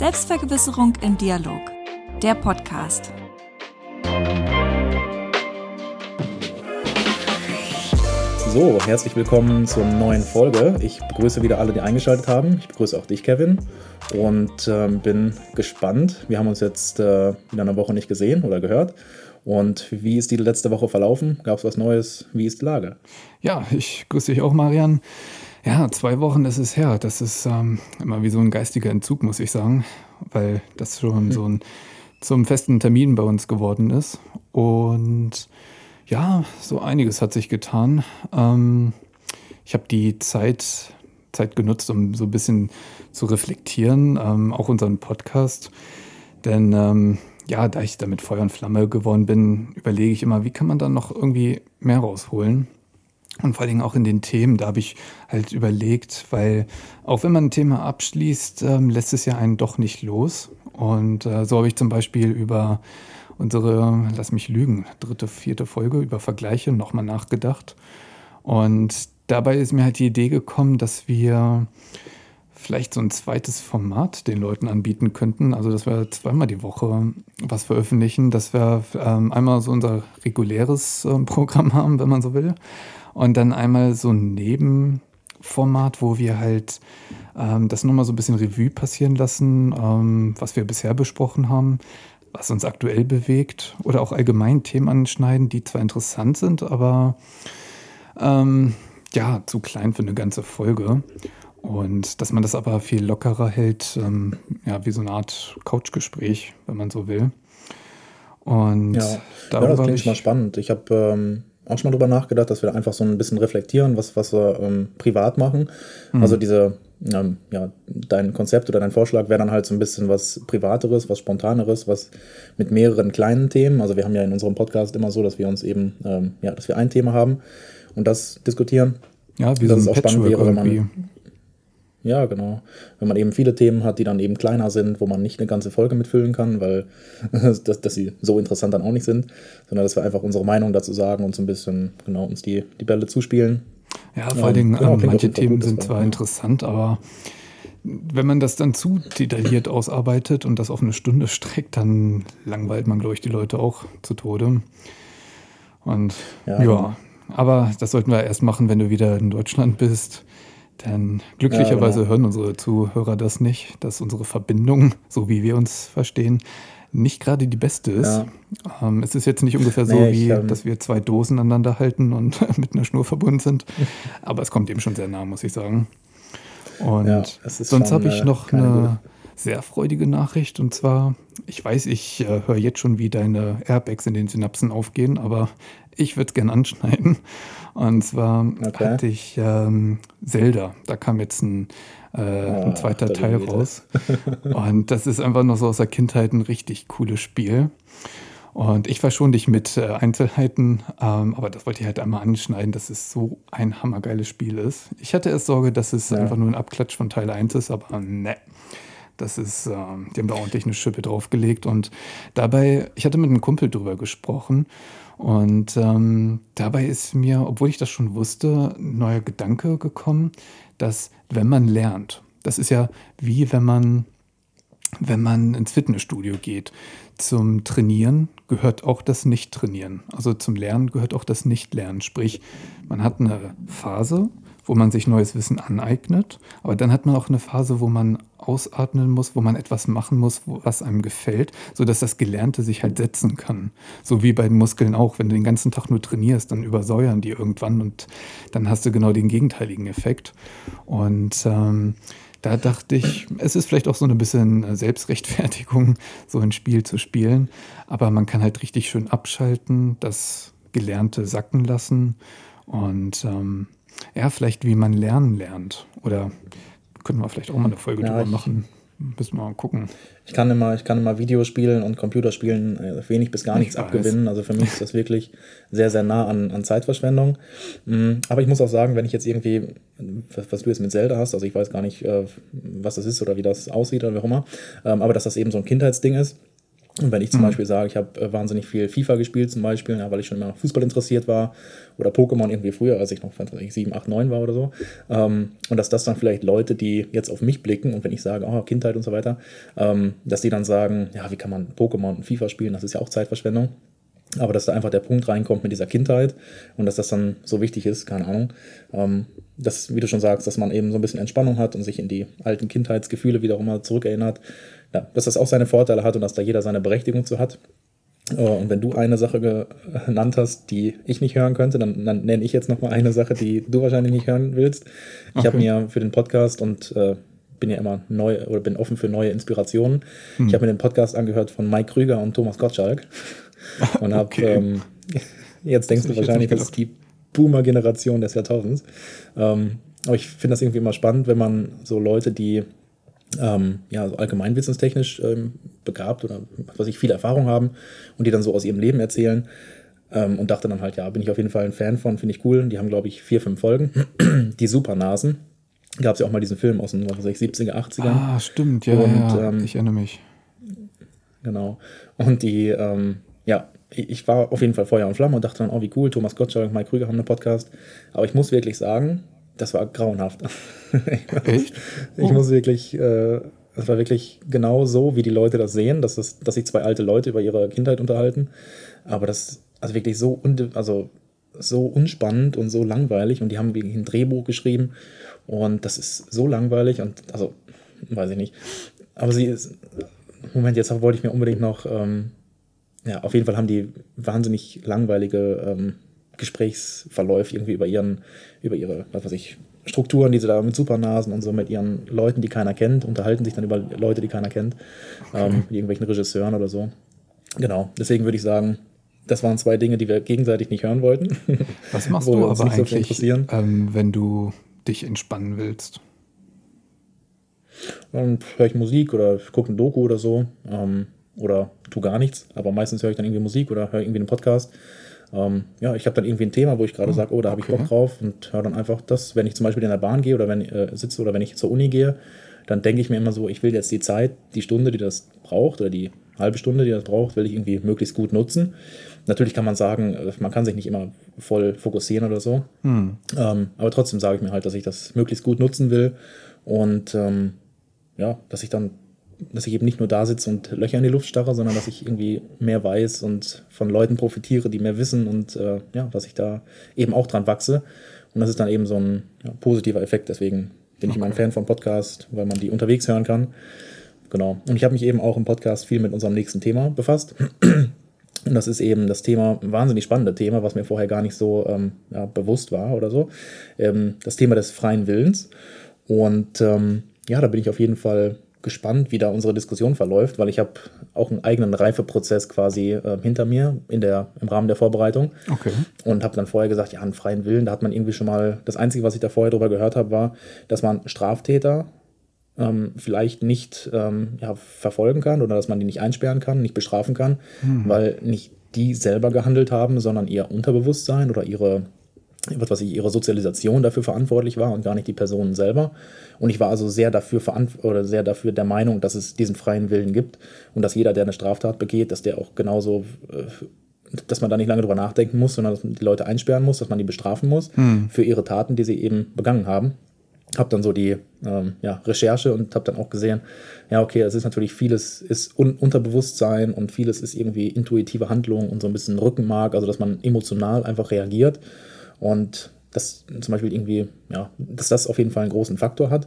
Selbstvergewisserung im Dialog. Der Podcast. So, herzlich willkommen zur neuen Folge. Ich begrüße wieder alle, die eingeschaltet haben. Ich begrüße auch dich, Kevin. Und ähm, bin gespannt. Wir haben uns jetzt äh, in einer Woche nicht gesehen oder gehört. Und wie ist die letzte Woche verlaufen? Gab es was Neues? Wie ist die Lage? Ja, ich grüße dich auch, Marian. Ja, zwei Wochen ist es her. Das ist ähm, immer wie so ein geistiger Entzug, muss ich sagen, weil das schon hm. so ein zum festen Termin bei uns geworden ist. Und ja, so einiges hat sich getan. Ähm, ich habe die Zeit, Zeit genutzt, um so ein bisschen zu reflektieren, ähm, auch unseren Podcast. Denn ähm, ja, da ich damit Feuer und Flamme geworden bin, überlege ich immer, wie kann man da noch irgendwie mehr rausholen? Und vor allen Dingen auch in den Themen, da habe ich halt überlegt, weil auch wenn man ein Thema abschließt, ähm, lässt es ja einen doch nicht los. Und äh, so habe ich zum Beispiel über unsere, lass mich lügen, dritte, vierte Folge über Vergleiche nochmal nachgedacht. Und dabei ist mir halt die Idee gekommen, dass wir vielleicht so ein zweites Format den Leuten anbieten könnten. Also, dass wir zweimal die Woche was veröffentlichen, dass wir ähm, einmal so unser reguläres äh, Programm haben, wenn man so will, und dann einmal so ein Nebenformat, wo wir halt ähm, das nochmal so ein bisschen Revue passieren lassen, ähm, was wir bisher besprochen haben, was uns aktuell bewegt oder auch allgemein Themen anschneiden, die zwar interessant sind, aber ähm, ja, zu klein für eine ganze Folge. Und dass man das aber viel lockerer hält, ähm, ja, wie so eine Art Couchgespräch, wenn man so will. Und ja, ja das klingt ich, mal spannend. Ich habe ähm, auch schon mal drüber nachgedacht, dass wir einfach so ein bisschen reflektieren, was, was wir ähm, privat machen. Mhm. Also diese, ähm, ja, dein Konzept oder dein Vorschlag wäre dann halt so ein bisschen was Privateres, was Spontaneres, was mit mehreren kleinen Themen. Also wir haben ja in unserem Podcast immer so, dass wir uns eben, ähm, ja, dass wir ein Thema haben und das diskutieren. Ja, wie dass so ein es auch spannend wäre, wenn man ja, genau. Wenn man eben viele Themen hat, die dann eben kleiner sind, wo man nicht eine ganze Folge mitfüllen kann, weil dass, dass sie so interessant dann auch nicht sind, sondern dass wir einfach unsere Meinung dazu sagen und so ein bisschen genau uns die, die Bälle zuspielen. Ja, vor allen Dingen, genau, ähm, manche Themen sind zwar ja. interessant, aber wenn man das dann zu detailliert ausarbeitet und das auf eine Stunde streckt, dann langweilt man, glaube ich, die Leute auch zu Tode. Und ja, ja genau. aber das sollten wir erst machen, wenn du wieder in Deutschland bist denn glücklicherweise ja, genau. hören unsere Zuhörer das nicht, dass unsere Verbindung, so wie wir uns verstehen, nicht gerade die beste ist. Ja. Ähm, es ist jetzt nicht ungefähr so, nee, wie ähm, dass wir zwei Dosen aneinander halten und mit einer Schnur verbunden sind. Aber es kommt eben schon sehr nah, muss ich sagen. Und ja, sonst habe ich äh, noch eine gute. sehr freudige Nachricht. Und zwar, ich weiß, ich äh, höre jetzt schon, wie deine Airbags in den Synapsen aufgehen, aber ich würde es gerne anschneiden. Und zwar okay. hatte ich ähm, Zelda. Da kam jetzt ein, äh, ah, ein zweiter Teil raus. und das ist einfach noch so aus der Kindheit ein richtig cooles Spiel. Und ich war schon nicht mit äh, Einzelheiten, ähm, aber das wollte ich halt einmal anschneiden, dass es so ein hammergeiles Spiel ist. Ich hatte erst Sorge, dass es ja. einfach nur ein Abklatsch von Teil 1 ist, aber ne. Das ist, äh, die haben da ordentlich eine Schippe draufgelegt. Und dabei, ich hatte mit einem Kumpel drüber gesprochen und ähm, dabei ist mir, obwohl ich das schon wusste, ein neuer Gedanke gekommen, dass wenn man lernt, das ist ja wie wenn man, wenn man ins Fitnessstudio geht. Zum Trainieren gehört auch das Nicht-Trainieren. Also zum Lernen gehört auch das Nicht-Lernen. Sprich, man hat eine Phase, wo man sich neues Wissen aneignet. Aber dann hat man auch eine Phase, wo man ausatmen muss, wo man etwas machen muss, was einem gefällt, sodass das Gelernte sich halt setzen kann. So wie bei den Muskeln auch. Wenn du den ganzen Tag nur trainierst, dann übersäuern die irgendwann und dann hast du genau den gegenteiligen Effekt. Und ähm, da dachte ich, es ist vielleicht auch so ein bisschen Selbstrechtfertigung, so ein Spiel zu spielen. Aber man kann halt richtig schön abschalten, das Gelernte sacken lassen und ähm, ja, vielleicht wie man lernen lernt. Oder könnten wir vielleicht auch mal eine Folge ja, drüber machen. Müssen wir mal gucken. Ich kann immer, ich kann immer Videospielen und Computerspielen äh, wenig bis gar nichts abgewinnen. Also für mich ist das wirklich sehr, sehr nah an, an Zeitverschwendung. Mm, aber ich muss auch sagen, wenn ich jetzt irgendwie, was du jetzt mit Zelda hast, also ich weiß gar nicht, äh, was das ist oder wie das aussieht oder wie auch immer, ähm, aber dass das eben so ein Kindheitsding ist, Und wenn ich zum mhm. Beispiel sage, ich habe äh, wahnsinnig viel FIFA gespielt, zum Beispiel, ja, weil ich schon immer Fußball interessiert war oder Pokémon irgendwie früher, als ich noch ich, 7, 8, 9 war oder so. Ähm, und dass das dann vielleicht Leute, die jetzt auf mich blicken und wenn ich sage, oh, Kindheit und so weiter, ähm, dass die dann sagen, ja, wie kann man Pokémon und FIFA spielen, das ist ja auch Zeitverschwendung. Aber dass da einfach der Punkt reinkommt mit dieser Kindheit und dass das dann so wichtig ist, keine Ahnung. Ähm, dass, wie du schon sagst, dass man eben so ein bisschen Entspannung hat und sich in die alten Kindheitsgefühle wiederum mal zurückerinnert ja, dass das auch seine Vorteile hat und dass da jeder seine Berechtigung zu hat. Äh, und wenn du eine Sache genannt hast, die ich nicht hören könnte, dann, dann nenne ich jetzt nochmal eine Sache, die du wahrscheinlich nicht hören willst. Ich okay. habe mir für den Podcast und äh, bin ja immer neu oder bin offen für neue Inspirationen. Hm. Ich habe mir den Podcast angehört von Mike Krüger und Thomas Gottschalk und habe okay. ähm, jetzt denkst du wahrscheinlich, das ist die Boomer-Generation des Jahrtausends. Ähm, aber ich finde das irgendwie immer spannend, wenn man so Leute, die ähm, ja, so allgemeinwissenstechnisch ähm, begabt oder was ich viel Erfahrung haben und die dann so aus ihrem Leben erzählen. Ähm, und dachte dann halt, ja, bin ich auf jeden Fall ein Fan von, finde ich cool. Die haben, glaube ich, vier, fünf Folgen. die Supernasen. Gab es ja auch mal diesen Film aus den was weiß ich, 70er, 80er. Ah, stimmt, ja, und, ja, ähm, ich erinnere mich. Genau. Und die, ähm, ja, ich war auf jeden Fall Feuer und Flamme und dachte dann, oh, wie cool, Thomas Gottschalk und Mike Krüger haben einen Podcast. Aber ich muss wirklich sagen, das war grauenhaft. Echt? Ich oh. muss wirklich, äh, das war wirklich genau so, wie die Leute das sehen, dass, das, dass sich zwei alte Leute über ihre Kindheit unterhalten. Aber das, also wirklich so, also so unspannend und so langweilig. Und die haben ein Drehbuch geschrieben. Und das ist so langweilig und, also, weiß ich nicht. Aber sie ist, Moment, jetzt wollte ich mir unbedingt noch, ähm, ja, auf jeden Fall haben die wahnsinnig langweilige ähm, Gesprächsverläufe irgendwie über ihren, über ihre, was weiß ich, Strukturen, die sie da mit Supernasen und so mit ihren Leuten, die keiner kennt, unterhalten sich dann über Leute, die keiner kennt, okay. ähm, mit irgendwelchen Regisseuren oder so. Genau, deswegen würde ich sagen, das waren zwei Dinge, die wir gegenseitig nicht hören wollten. Was machst du aber eigentlich, so ähm, wenn du dich entspannen willst? Dann höre ich Musik oder gucke ein Doku oder so. Ähm, oder tu gar nichts, aber meistens höre ich dann irgendwie Musik oder höre irgendwie einen Podcast. Ähm, ja, ich habe dann irgendwie ein Thema, wo ich gerade oh, sage, oh, da habe okay. ich Bock drauf und höre dann einfach das, wenn ich zum Beispiel in der Bahn gehe oder wenn ich äh, sitze oder wenn ich zur Uni gehe, dann denke ich mir immer so, ich will jetzt die Zeit, die Stunde, die das braucht oder die halbe Stunde, die das braucht, will ich irgendwie möglichst gut nutzen. Natürlich kann man sagen, äh, man kann sich nicht immer voll fokussieren oder so. Hm. Ähm, aber trotzdem sage ich mir halt, dass ich das möglichst gut nutzen will und ähm, ja, dass ich dann dass ich eben nicht nur da sitze und Löcher in die Luft starre, sondern dass ich irgendwie mehr weiß und von Leuten profitiere, die mehr wissen und äh, ja, dass ich da eben auch dran wachse. Und das ist dann eben so ein ja, positiver Effekt. Deswegen bin okay. ich immer ein Fan von Podcast, weil man die unterwegs hören kann. Genau. Und ich habe mich eben auch im Podcast viel mit unserem nächsten Thema befasst. Und das ist eben das Thema, ein wahnsinnig spannende Thema, was mir vorher gar nicht so ähm, ja, bewusst war oder so. Ähm, das Thema des freien Willens. Und ähm, ja, da bin ich auf jeden Fall gespannt, wie da unsere Diskussion verläuft, weil ich habe auch einen eigenen Reifeprozess quasi äh, hinter mir in der, im Rahmen der Vorbereitung. Okay. Und habe dann vorher gesagt, ja, einen freien Willen, da hat man irgendwie schon mal, das Einzige, was ich da vorher drüber gehört habe, war, dass man Straftäter ähm, vielleicht nicht ähm, ja, verfolgen kann oder dass man die nicht einsperren kann, nicht bestrafen kann, hm. weil nicht die selber gehandelt haben, sondern ihr Unterbewusstsein oder ihre was weiß ich, ihre Sozialisation dafür verantwortlich war und gar nicht die Personen selber. Und ich war also sehr dafür oder sehr dafür der Meinung, dass es diesen freien Willen gibt und dass jeder, der eine Straftat begeht, dass der auch genauso, äh, dass man da nicht lange drüber nachdenken muss, sondern dass man die Leute einsperren muss, dass man die bestrafen muss hm. für ihre Taten, die sie eben begangen haben. Hab dann so die ähm, ja, Recherche und habe dann auch gesehen, ja, okay, es ist natürlich vieles ist Un Unterbewusstsein und vieles ist irgendwie intuitive Handlung und so ein bisschen Rückenmark, also dass man emotional einfach reagiert. Und das zum Beispiel irgendwie, ja, dass das auf jeden Fall einen großen Faktor hat.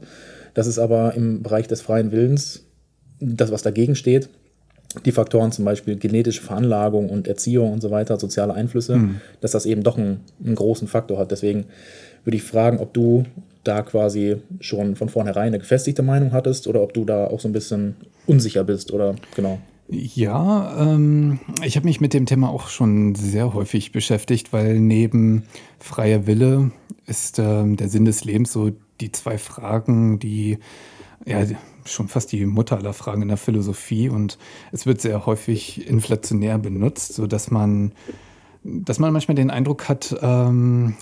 Das ist aber im Bereich des freien Willens das, was dagegen steht. Die Faktoren zum Beispiel genetische Veranlagung und Erziehung und so weiter, soziale Einflüsse, mhm. dass das eben doch einen, einen großen Faktor hat. Deswegen würde ich fragen, ob du da quasi schon von vornherein eine gefestigte Meinung hattest oder ob du da auch so ein bisschen unsicher bist oder genau. Ja, ähm, ich habe mich mit dem Thema auch schon sehr häufig beschäftigt, weil neben freier Wille ist ähm, der Sinn des Lebens so die zwei Fragen, die ja schon fast die Mutter aller Fragen in der Philosophie. Und es wird sehr häufig inflationär benutzt, so dass man dass man manchmal den Eindruck hat, ähm,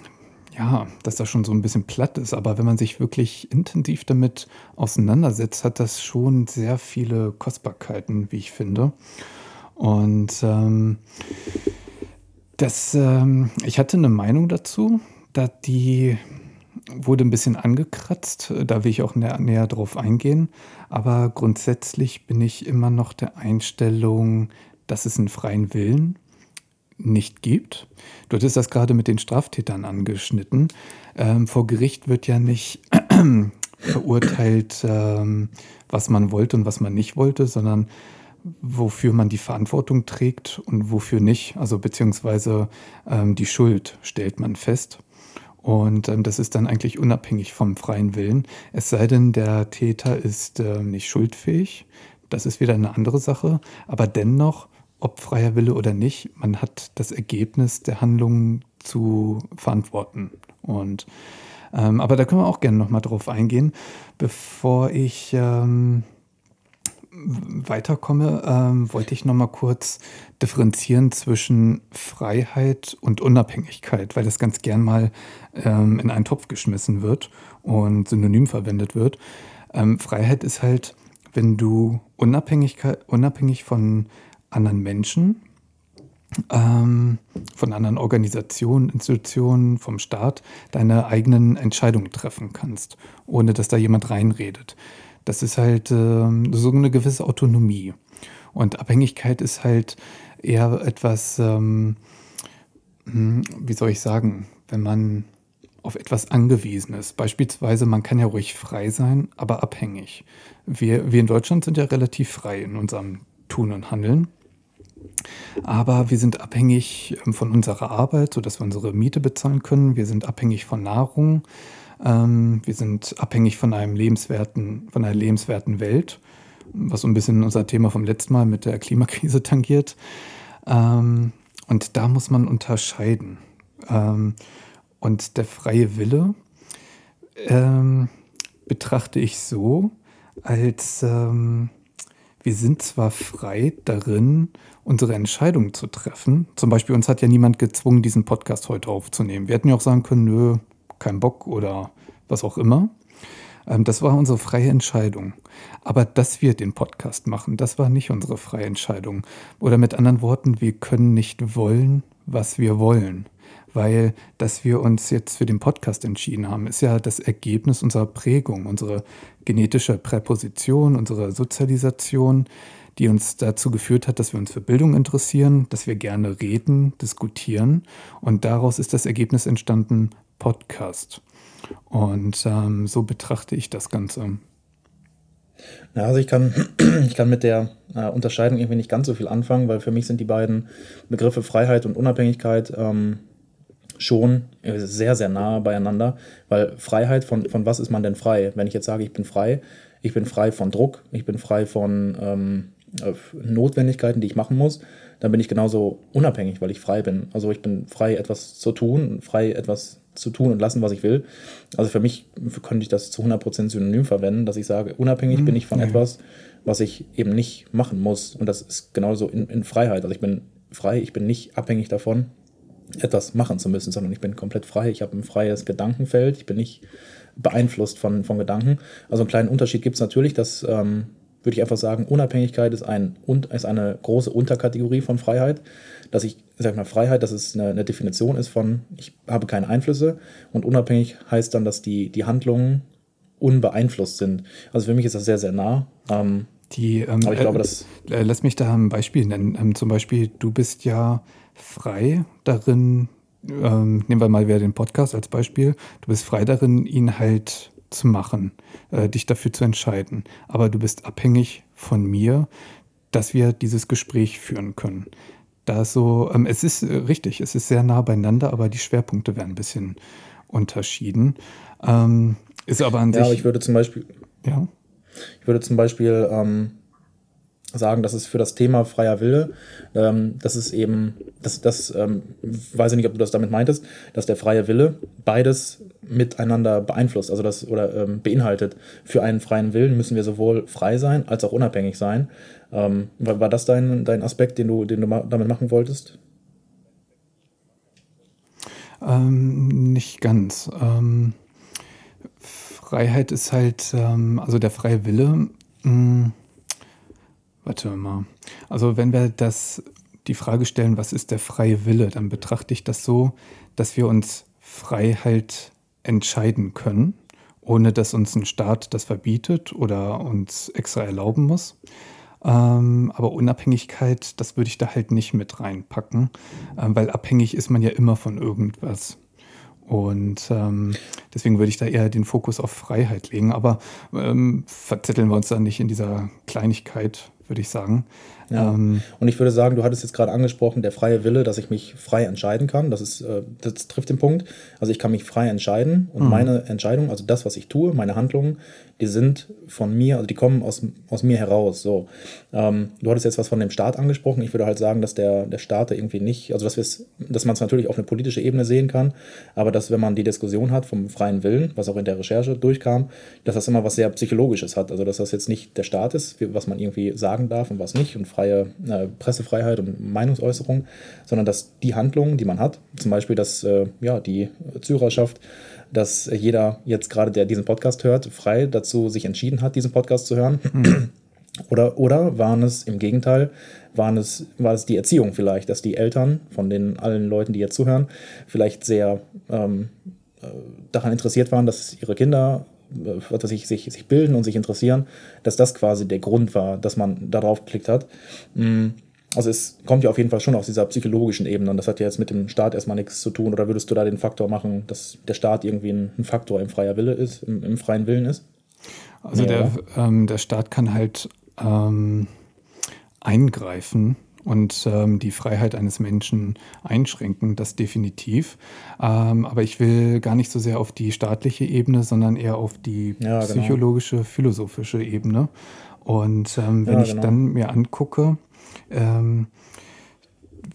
ja, dass das schon so ein bisschen platt ist. Aber wenn man sich wirklich intensiv damit auseinandersetzt, hat das schon sehr viele Kostbarkeiten, wie ich finde. Und ähm, das, ähm, ich hatte eine Meinung dazu, da die wurde ein bisschen angekratzt, da will ich auch näher, näher drauf eingehen. Aber grundsätzlich bin ich immer noch der Einstellung, dass es einen freien Willen nicht gibt. Du hattest das gerade mit den Straftätern angeschnitten. Ähm, vor Gericht wird ja nicht verurteilt, ähm, was man wollte und was man nicht wollte, sondern wofür man die Verantwortung trägt und wofür nicht. Also beziehungsweise ähm, die Schuld stellt man fest. Und ähm, das ist dann eigentlich unabhängig vom freien Willen. Es sei denn, der Täter ist äh, nicht schuldfähig. Das ist wieder eine andere Sache. Aber dennoch, ob freier Wille oder nicht, man hat das Ergebnis der Handlung zu verantworten. Und ähm, aber da können wir auch gerne nochmal drauf eingehen. Bevor ich ähm, weiterkomme, ähm, wollte ich nochmal kurz differenzieren zwischen Freiheit und Unabhängigkeit, weil das ganz gern mal ähm, in einen Topf geschmissen wird und synonym verwendet wird. Ähm, Freiheit ist halt, wenn du Unabhängigkeit, unabhängig von anderen Menschen, ähm, von anderen Organisationen, Institutionen, vom Staat deine eigenen Entscheidungen treffen kannst, ohne dass da jemand reinredet. Das ist halt äh, so eine gewisse Autonomie. Und Abhängigkeit ist halt eher etwas, ähm, hm, wie soll ich sagen, wenn man auf etwas angewiesen ist. Beispielsweise, man kann ja ruhig frei sein, aber abhängig. Wir, wir in Deutschland sind ja relativ frei in unserem Tun und Handeln. Aber wir sind abhängig ähm, von unserer Arbeit, sodass wir unsere Miete bezahlen können. Wir sind abhängig von Nahrung. Ähm, wir sind abhängig von einem lebenswerten, von einer lebenswerten Welt, was so ein bisschen unser Thema vom letzten Mal mit der Klimakrise tangiert. Ähm, und da muss man unterscheiden. Und der freie Wille betrachte ich so, als wir sind zwar frei darin, unsere Entscheidungen zu treffen. Zum Beispiel uns hat ja niemand gezwungen, diesen Podcast heute aufzunehmen. Wir hätten ja auch sagen können, nö, kein Bock oder was auch immer. Ähm, das war unsere freie Entscheidung. Aber dass wir den Podcast machen, das war nicht unsere freie Entscheidung. Oder mit anderen Worten, wir können nicht wollen, was wir wollen. Weil, dass wir uns jetzt für den Podcast entschieden haben, ist ja das Ergebnis unserer Prägung, unsere genetische Präposition, unsere Sozialisation, die uns dazu geführt hat, dass wir uns für Bildung interessieren, dass wir gerne reden, diskutieren. Und daraus ist das Ergebnis entstanden, Podcast. Und ähm, so betrachte ich das Ganze. Ja, also ich kann, ich kann mit der äh, Unterscheidung irgendwie nicht ganz so viel anfangen, weil für mich sind die beiden Begriffe Freiheit und Unabhängigkeit ähm, schon sehr, sehr nah beieinander, weil Freiheit, von, von was ist man denn frei? Wenn ich jetzt sage, ich bin frei, ich bin frei von Druck, ich bin frei von ähm, äh, Notwendigkeiten, die ich machen muss, dann bin ich genauso unabhängig, weil ich frei bin. Also ich bin frei, etwas zu tun, frei, etwas zu tun und lassen, was ich will. Also für mich könnte ich das zu 100% synonym verwenden, dass ich sage, unabhängig mhm. bin ich von ja. etwas, was ich eben nicht machen muss. Und das ist genauso in, in Freiheit. Also ich bin frei, ich bin nicht abhängig davon, etwas machen zu müssen, sondern ich bin komplett frei. Ich habe ein freies Gedankenfeld, ich bin nicht beeinflusst von, von Gedanken. Also einen kleinen Unterschied gibt es natürlich, dass, ähm, würde ich einfach sagen, Unabhängigkeit ist, ein, ist eine große Unterkategorie von Freiheit dass ich, sag mal, Freiheit, dass es eine, eine, Definition ist von, ich habe keine Einflüsse und unabhängig heißt dann, dass die, die Handlungen unbeeinflusst sind. Also für mich ist das sehr, sehr nah. Ähm, die, ähm, aber ich glaube, dass. Äh, lass mich da ein Beispiel nennen. Ähm, zum Beispiel, du bist ja frei darin, ähm, nehmen wir mal wieder den Podcast als Beispiel, du bist frei darin, ihn halt zu machen, äh, dich dafür zu entscheiden. Aber du bist abhängig von mir, dass wir dieses Gespräch führen können da so, ähm, es ist äh, richtig, es ist sehr nah beieinander, aber die Schwerpunkte werden ein bisschen unterschieden. Ähm, ist aber an ja, sich. Ja, ich würde zum Beispiel. Ja. Ich würde zum Beispiel ähm, sagen, dass es für das Thema freier Wille, ähm, das ist eben, das, das ähm, weiß ich nicht, ob du das damit meintest, dass der freie Wille beides miteinander beeinflusst, also das oder ähm, beinhaltet. Für einen freien Willen müssen wir sowohl frei sein als auch unabhängig sein. Ähm, war, war das dein, dein Aspekt, den du, den du ma damit machen wolltest? Ähm, nicht ganz. Ähm, Freiheit ist halt, ähm, also der freie Wille. Mh, mm, Warte mal. Also wenn wir das die Frage stellen, was ist der freie Wille, dann betrachte ich das so, dass wir uns frei halt entscheiden können, ohne dass uns ein Staat das verbietet oder uns extra erlauben muss. Ähm, aber Unabhängigkeit, das würde ich da halt nicht mit reinpacken, ähm, weil abhängig ist man ja immer von irgendwas. Und ähm, deswegen würde ich da eher den Fokus auf Freiheit legen. Aber ähm, verzetteln wir uns da nicht in dieser Kleinigkeit, würde ich sagen. Ja. Ähm, und ich würde sagen, du hattest jetzt gerade angesprochen, der freie Wille, dass ich mich frei entscheiden kann. Das, ist, äh, das trifft den Punkt. Also ich kann mich frei entscheiden und mhm. meine Entscheidung, also das, was ich tue, meine Handlungen, die sind von mir, also die kommen aus, aus mir heraus. So. Ähm, du hattest jetzt was von dem Staat angesprochen. Ich würde halt sagen, dass der, der Staat irgendwie nicht, also dass, dass man es natürlich auf eine politische Ebene sehen kann, aber dass wenn man die Diskussion hat vom freien Willen, was auch in der Recherche durchkam, dass das immer was sehr Psychologisches hat. Also dass das jetzt nicht der Staat ist, was man irgendwie sagen darf und was nicht und freie äh, Pressefreiheit und Meinungsäußerung, sondern dass die Handlungen, die man hat, zum Beispiel, dass äh, ja, die Zuhörerschaft dass jeder jetzt gerade, der diesen Podcast hört, frei dazu sich entschieden hat, diesen Podcast zu hören? Mhm. Oder, oder waren es im Gegenteil, waren es, war es die Erziehung vielleicht, dass die Eltern von den allen Leuten, die jetzt zuhören, vielleicht sehr ähm, äh, daran interessiert waren, dass ihre Kinder äh, dass sich, sich, sich bilden und sich interessieren, dass das quasi der Grund war, dass man darauf geklickt hat. Mhm also es kommt ja auf jeden Fall schon aus dieser psychologischen Ebene und das hat ja jetzt mit dem Staat erstmal nichts zu tun. Oder würdest du da den Faktor machen, dass der Staat irgendwie ein, ein Faktor im freier Wille ist, im, im freien Willen ist? Also ja, der, ähm, der Staat kann halt ähm, eingreifen und ähm, die Freiheit eines Menschen einschränken, das definitiv. Ähm, aber ich will gar nicht so sehr auf die staatliche Ebene, sondern eher auf die ja, genau. psychologische, philosophische Ebene. Und ähm, wenn ja, genau. ich dann mir angucke, ähm,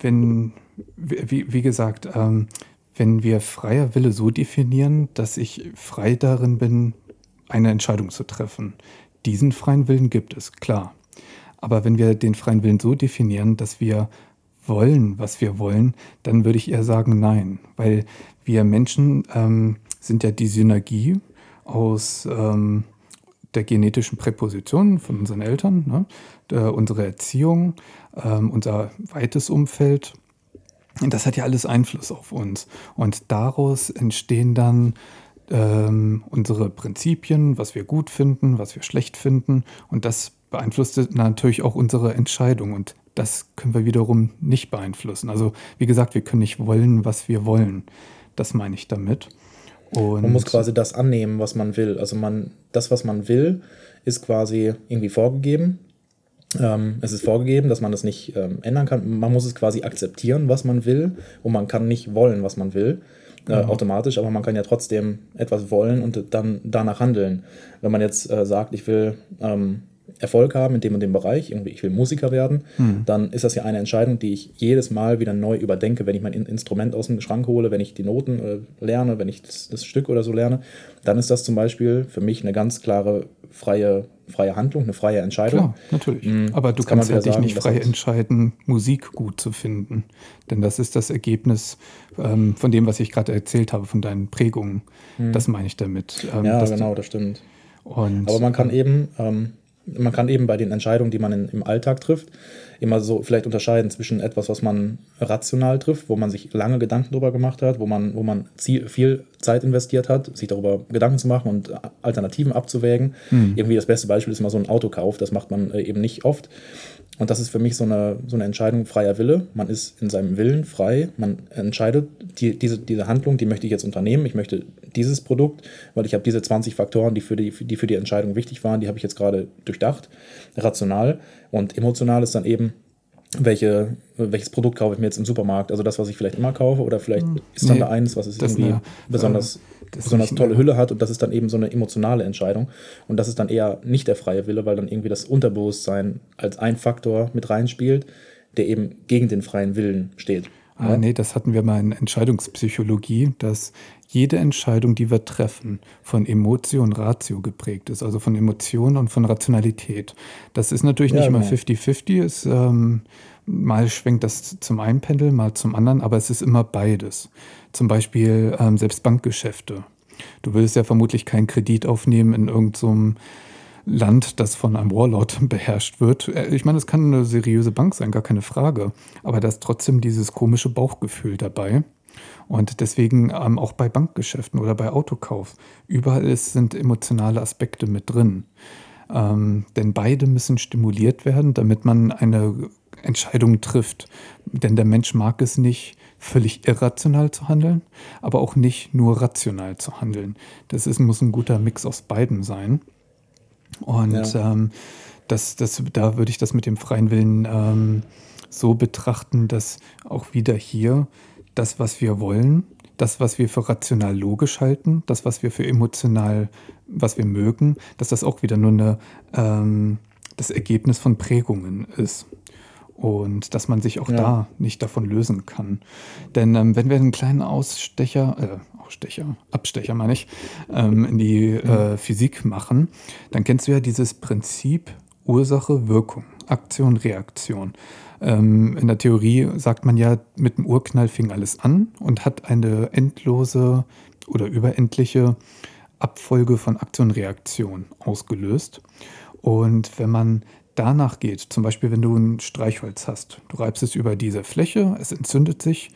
wenn, wie, wie gesagt, ähm, wenn wir freier Wille so definieren, dass ich frei darin bin, eine Entscheidung zu treffen. Diesen freien Willen gibt es, klar. Aber wenn wir den freien Willen so definieren, dass wir wollen, was wir wollen, dann würde ich eher sagen nein, weil wir Menschen ähm, sind ja die Synergie aus ähm, der genetischen Präposition von unseren Eltern, ne? der, unsere Erziehung, ähm, unser weites Umfeld. Und das hat ja alles Einfluss auf uns. Und daraus entstehen dann ähm, unsere Prinzipien, was wir gut finden, was wir schlecht finden. Und das beeinflusst natürlich auch unsere Entscheidung. Und das können wir wiederum nicht beeinflussen. Also wie gesagt, wir können nicht wollen, was wir wollen. Das meine ich damit. Und man muss quasi das annehmen, was man will. Also man, das, was man will, ist quasi irgendwie vorgegeben. Ähm, es ist vorgegeben, dass man das nicht ähm, ändern kann. Man muss es quasi akzeptieren, was man will. Und man kann nicht wollen, was man will. Äh, mhm. automatisch, aber man kann ja trotzdem etwas wollen und dann danach handeln. Wenn man jetzt äh, sagt, ich will ähm, Erfolg haben in dem und dem Bereich, irgendwie ich will Musiker werden, hm. dann ist das ja eine Entscheidung, die ich jedes Mal wieder neu überdenke, wenn ich mein Instrument aus dem Schrank hole, wenn ich die Noten äh, lerne, wenn ich das, das, Stück oder so lerne, dann ist das zum Beispiel für mich eine ganz klare freie, freie Handlung, eine freie Entscheidung. Klar, natürlich. Mhm. Aber du kannst halt dich nicht frei entscheiden, Musik gut zu finden. Denn das ist das Ergebnis ähm, von dem, was ich gerade erzählt habe, von deinen Prägungen. Mhm. Das meine ich damit. Ähm, ja, genau, das stimmt. Und, Aber man kann ähm, eben ähm, man kann eben bei den Entscheidungen, die man in, im Alltag trifft, immer so vielleicht unterscheiden zwischen etwas, was man rational trifft, wo man sich lange Gedanken darüber gemacht hat, wo man, wo man viel Zeit investiert hat, sich darüber Gedanken zu machen und Alternativen abzuwägen. Mhm. Irgendwie das beste Beispiel ist mal so ein Autokauf, das macht man äh, eben nicht oft. Und das ist für mich so eine, so eine Entscheidung freier Wille. Man ist in seinem Willen frei. Man entscheidet, die, diese, diese Handlung, die möchte ich jetzt unternehmen. Ich möchte dieses Produkt, weil ich habe diese 20 Faktoren, die für die, die für die Entscheidung wichtig waren, die habe ich jetzt gerade durchdacht, rational. Und emotional ist dann eben, welche, welches Produkt kaufe ich mir jetzt im Supermarkt? Also das, was ich vielleicht immer kaufe, oder vielleicht hm. ist dann da eins, was es irgendwie eine, besonders, äh, besonders tolle Hülle hat und das ist dann eben so eine emotionale Entscheidung. Und das ist dann eher nicht der freie Wille, weil dann irgendwie das Unterbewusstsein als ein Faktor mit reinspielt, der eben gegen den freien Willen steht. Ah, ja? nee, das hatten wir mal in Entscheidungspsychologie, dass jede Entscheidung, die wir treffen, von Emotion und Ratio geprägt ist, also von Emotion und von Rationalität. Das ist natürlich ja, nicht immer 50-50, genau. ähm, mal schwenkt das zum einen Pendel, mal zum anderen, aber es ist immer beides. Zum Beispiel ähm, selbst Bankgeschäfte. Du willst ja vermutlich keinen Kredit aufnehmen in irgendeinem so Land, das von einem Warlord beherrscht wird. Äh, ich meine, es kann eine seriöse Bank sein, gar keine Frage. Aber da ist trotzdem dieses komische Bauchgefühl dabei. Und deswegen ähm, auch bei Bankgeschäften oder bei Autokauf. Überall ist, sind emotionale Aspekte mit drin. Ähm, denn beide müssen stimuliert werden, damit man eine Entscheidung trifft. Denn der Mensch mag es nicht, völlig irrational zu handeln, aber auch nicht nur rational zu handeln. Das ist, muss ein guter Mix aus beiden sein. Und ja. ähm, das, das, da würde ich das mit dem freien Willen ähm, so betrachten, dass auch wieder hier das, was wir wollen, das, was wir für rational logisch halten, das, was wir für emotional, was wir mögen, dass das auch wieder nur eine, ähm, das Ergebnis von Prägungen ist. Und dass man sich auch ja. da nicht davon lösen kann. Denn ähm, wenn wir einen kleinen Ausstecher, äh, Ausstecher, Abstecher meine ich, ähm, in die äh, Physik machen, dann kennst du ja dieses Prinzip Ursache, Wirkung, Aktion, Reaktion. Ähm, in der Theorie sagt man ja, mit dem Urknall fing alles an und hat eine endlose oder überendliche Abfolge von Aktion und Reaktion ausgelöst. Und wenn man danach geht, zum Beispiel wenn du ein Streichholz hast, du reibst es über diese Fläche, es entzündet sich,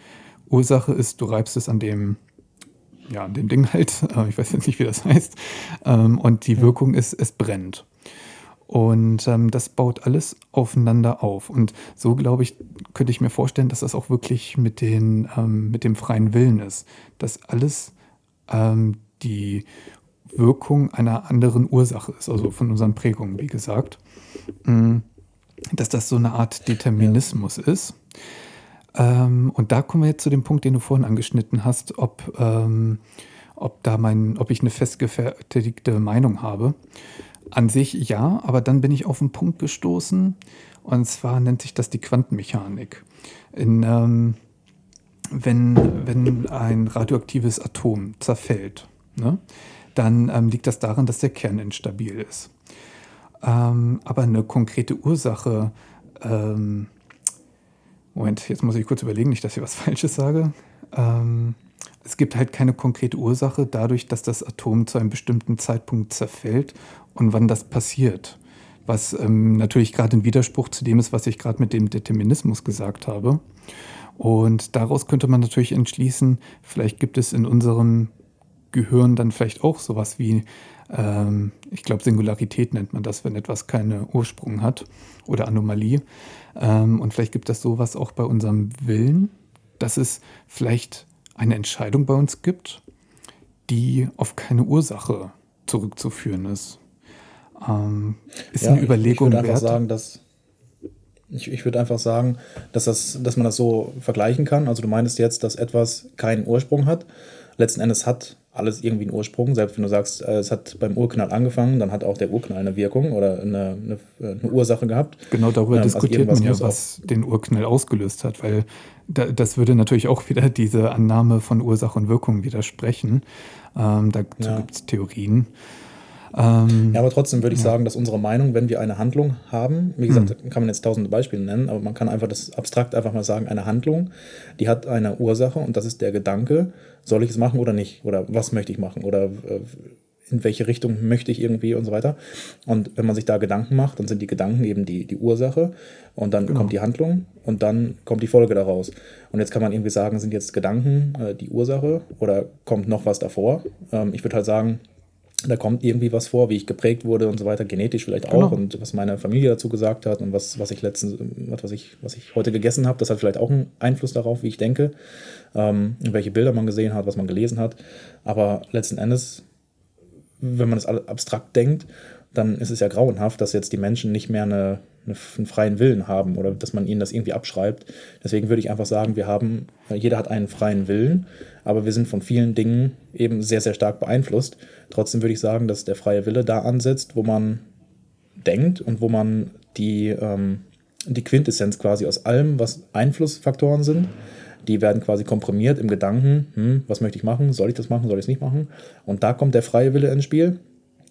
Ursache ist, du reibst es an dem, ja, an dem Ding halt, ich weiß jetzt nicht, wie das heißt, ähm, und die Wirkung ist, es brennt. Und ähm, das baut alles aufeinander auf. Und so, glaube ich, könnte ich mir vorstellen, dass das auch wirklich mit, den, ähm, mit dem freien Willen ist. Dass alles ähm, die Wirkung einer anderen Ursache ist, also von unseren Prägungen, wie gesagt. Mm, dass das so eine Art Determinismus ja. ist. Ähm, und da kommen wir jetzt zu dem Punkt, den du vorhin angeschnitten hast, ob, ähm, ob, da mein, ob ich eine festgefertigte Meinung habe. An sich ja, aber dann bin ich auf einen Punkt gestoßen und zwar nennt sich das die Quantenmechanik. In, ähm, wenn, wenn ein radioaktives Atom zerfällt, ne, dann ähm, liegt das daran, dass der Kern instabil ist. Ähm, aber eine konkrete Ursache, ähm, Moment, jetzt muss ich kurz überlegen, nicht, dass ich was Falsches sage. Ähm, es gibt halt keine konkrete Ursache dadurch, dass das Atom zu einem bestimmten Zeitpunkt zerfällt und wann das passiert. Was ähm, natürlich gerade ein Widerspruch zu dem ist, was ich gerade mit dem Determinismus gesagt habe. Und daraus könnte man natürlich entschließen, vielleicht gibt es in unserem Gehirn dann vielleicht auch sowas wie, ähm, ich glaube, Singularität nennt man das, wenn etwas keinen Ursprung hat oder Anomalie. Ähm, und vielleicht gibt es sowas auch bei unserem Willen, dass es vielleicht eine Entscheidung bei uns gibt, die auf keine Ursache zurückzuführen ist. Ähm, ist ja, eine Überlegung ich, ich würde einfach sagen, dass ich, ich würde einfach sagen, dass, das, dass man das so vergleichen kann. Also du meinst jetzt, dass etwas keinen Ursprung hat. Letzten Endes hat alles irgendwie einen Ursprung. Selbst wenn du sagst, äh, es hat beim Urknall angefangen, dann hat auch der Urknall eine Wirkung oder eine, eine, eine Ursache gehabt. Genau darüber ähm, also diskutiert man ja, was den Urknall ausgelöst hat, weil da, das würde natürlich auch wieder diese Annahme von Ursache und Wirkung widersprechen. Ähm, dazu ja. gibt es Theorien. Ähm, ja, aber trotzdem würde ich ja. sagen, dass unsere Meinung, wenn wir eine Handlung haben, wie gesagt, hm. kann man jetzt tausende Beispiele nennen, aber man kann einfach das abstrakt einfach mal sagen, eine Handlung, die hat eine Ursache und das ist der Gedanke, soll ich es machen oder nicht? Oder was möchte ich machen? Oder äh, in welche Richtung möchte ich irgendwie und so weiter. Und wenn man sich da Gedanken macht, dann sind die Gedanken eben die, die Ursache und dann genau. kommt die Handlung und dann kommt die Folge daraus. Und jetzt kann man irgendwie sagen, sind jetzt Gedanken äh, die Ursache oder kommt noch was davor? Ähm, ich würde halt sagen, da kommt irgendwie was vor, wie ich geprägt wurde und so weiter, genetisch vielleicht auch genau. und was meine Familie dazu gesagt hat und was, was ich letztens, was ich, was ich heute gegessen habe, das hat vielleicht auch einen Einfluss darauf, wie ich denke, ähm, welche Bilder man gesehen hat, was man gelesen hat. Aber letzten Endes, wenn man es abstrakt denkt, dann ist es ja grauenhaft, dass jetzt die Menschen nicht mehr eine, eine, einen freien Willen haben oder dass man ihnen das irgendwie abschreibt. Deswegen würde ich einfach sagen, wir haben, jeder hat einen freien Willen, aber wir sind von vielen Dingen eben sehr, sehr stark beeinflusst. Trotzdem würde ich sagen, dass der freie Wille da ansetzt, wo man denkt und wo man die, ähm, die Quintessenz quasi aus allem, was Einflussfaktoren sind, die werden quasi komprimiert im Gedanken, hm, was möchte ich machen, soll ich das machen, soll ich es nicht machen? Und da kommt der freie Wille ins Spiel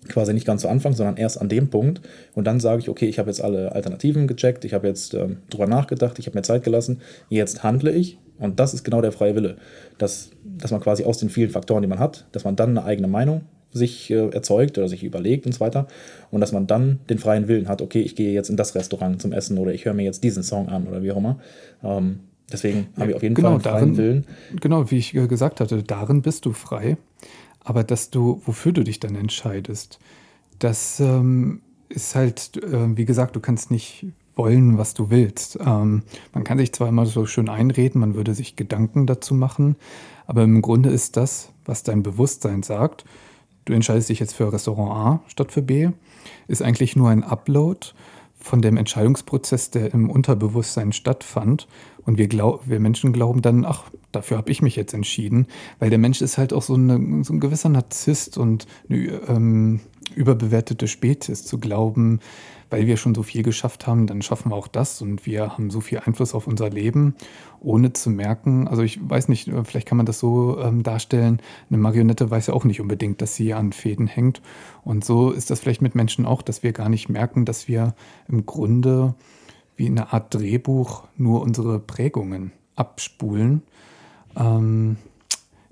quasi nicht ganz zu Anfang, sondern erst an dem Punkt. Und dann sage ich, okay, ich habe jetzt alle Alternativen gecheckt, ich habe jetzt ähm, drüber nachgedacht, ich habe mir Zeit gelassen, jetzt handle ich. Und das ist genau der freie Wille, dass, dass man quasi aus den vielen Faktoren, die man hat, dass man dann eine eigene Meinung sich äh, erzeugt oder sich überlegt und so weiter. Und dass man dann den freien Willen hat, okay, ich gehe jetzt in das Restaurant zum Essen oder ich höre mir jetzt diesen Song an oder wie auch immer. Ähm, deswegen ja, haben wir auf jeden genau, Fall einen freien darin, Willen. Genau, wie ich äh, gesagt hatte, darin bist du frei. Aber dass du, wofür du dich dann entscheidest, das ähm, ist halt, äh, wie gesagt, du kannst nicht wollen, was du willst. Ähm, man kann sich zwar immer so schön einreden, man würde sich Gedanken dazu machen, aber im Grunde ist das, was dein Bewusstsein sagt, du entscheidest dich jetzt für Restaurant A statt für B, ist eigentlich nur ein Upload von dem Entscheidungsprozess, der im Unterbewusstsein stattfand. Und wir, glaub, wir Menschen glauben dann, ach, dafür habe ich mich jetzt entschieden, weil der Mensch ist halt auch so, eine, so ein gewisser Narzisst und eine ähm, überbewertete Spezies zu glauben, weil wir schon so viel geschafft haben, dann schaffen wir auch das und wir haben so viel Einfluss auf unser Leben, ohne zu merken, also ich weiß nicht, äh, vielleicht kann man das so ähm, darstellen, eine Marionette weiß ja auch nicht unbedingt, dass sie an Fäden hängt. Und so ist das vielleicht mit Menschen auch, dass wir gar nicht merken, dass wir im Grunde wie eine Art Drehbuch nur unsere Prägungen abspulen. Ähm,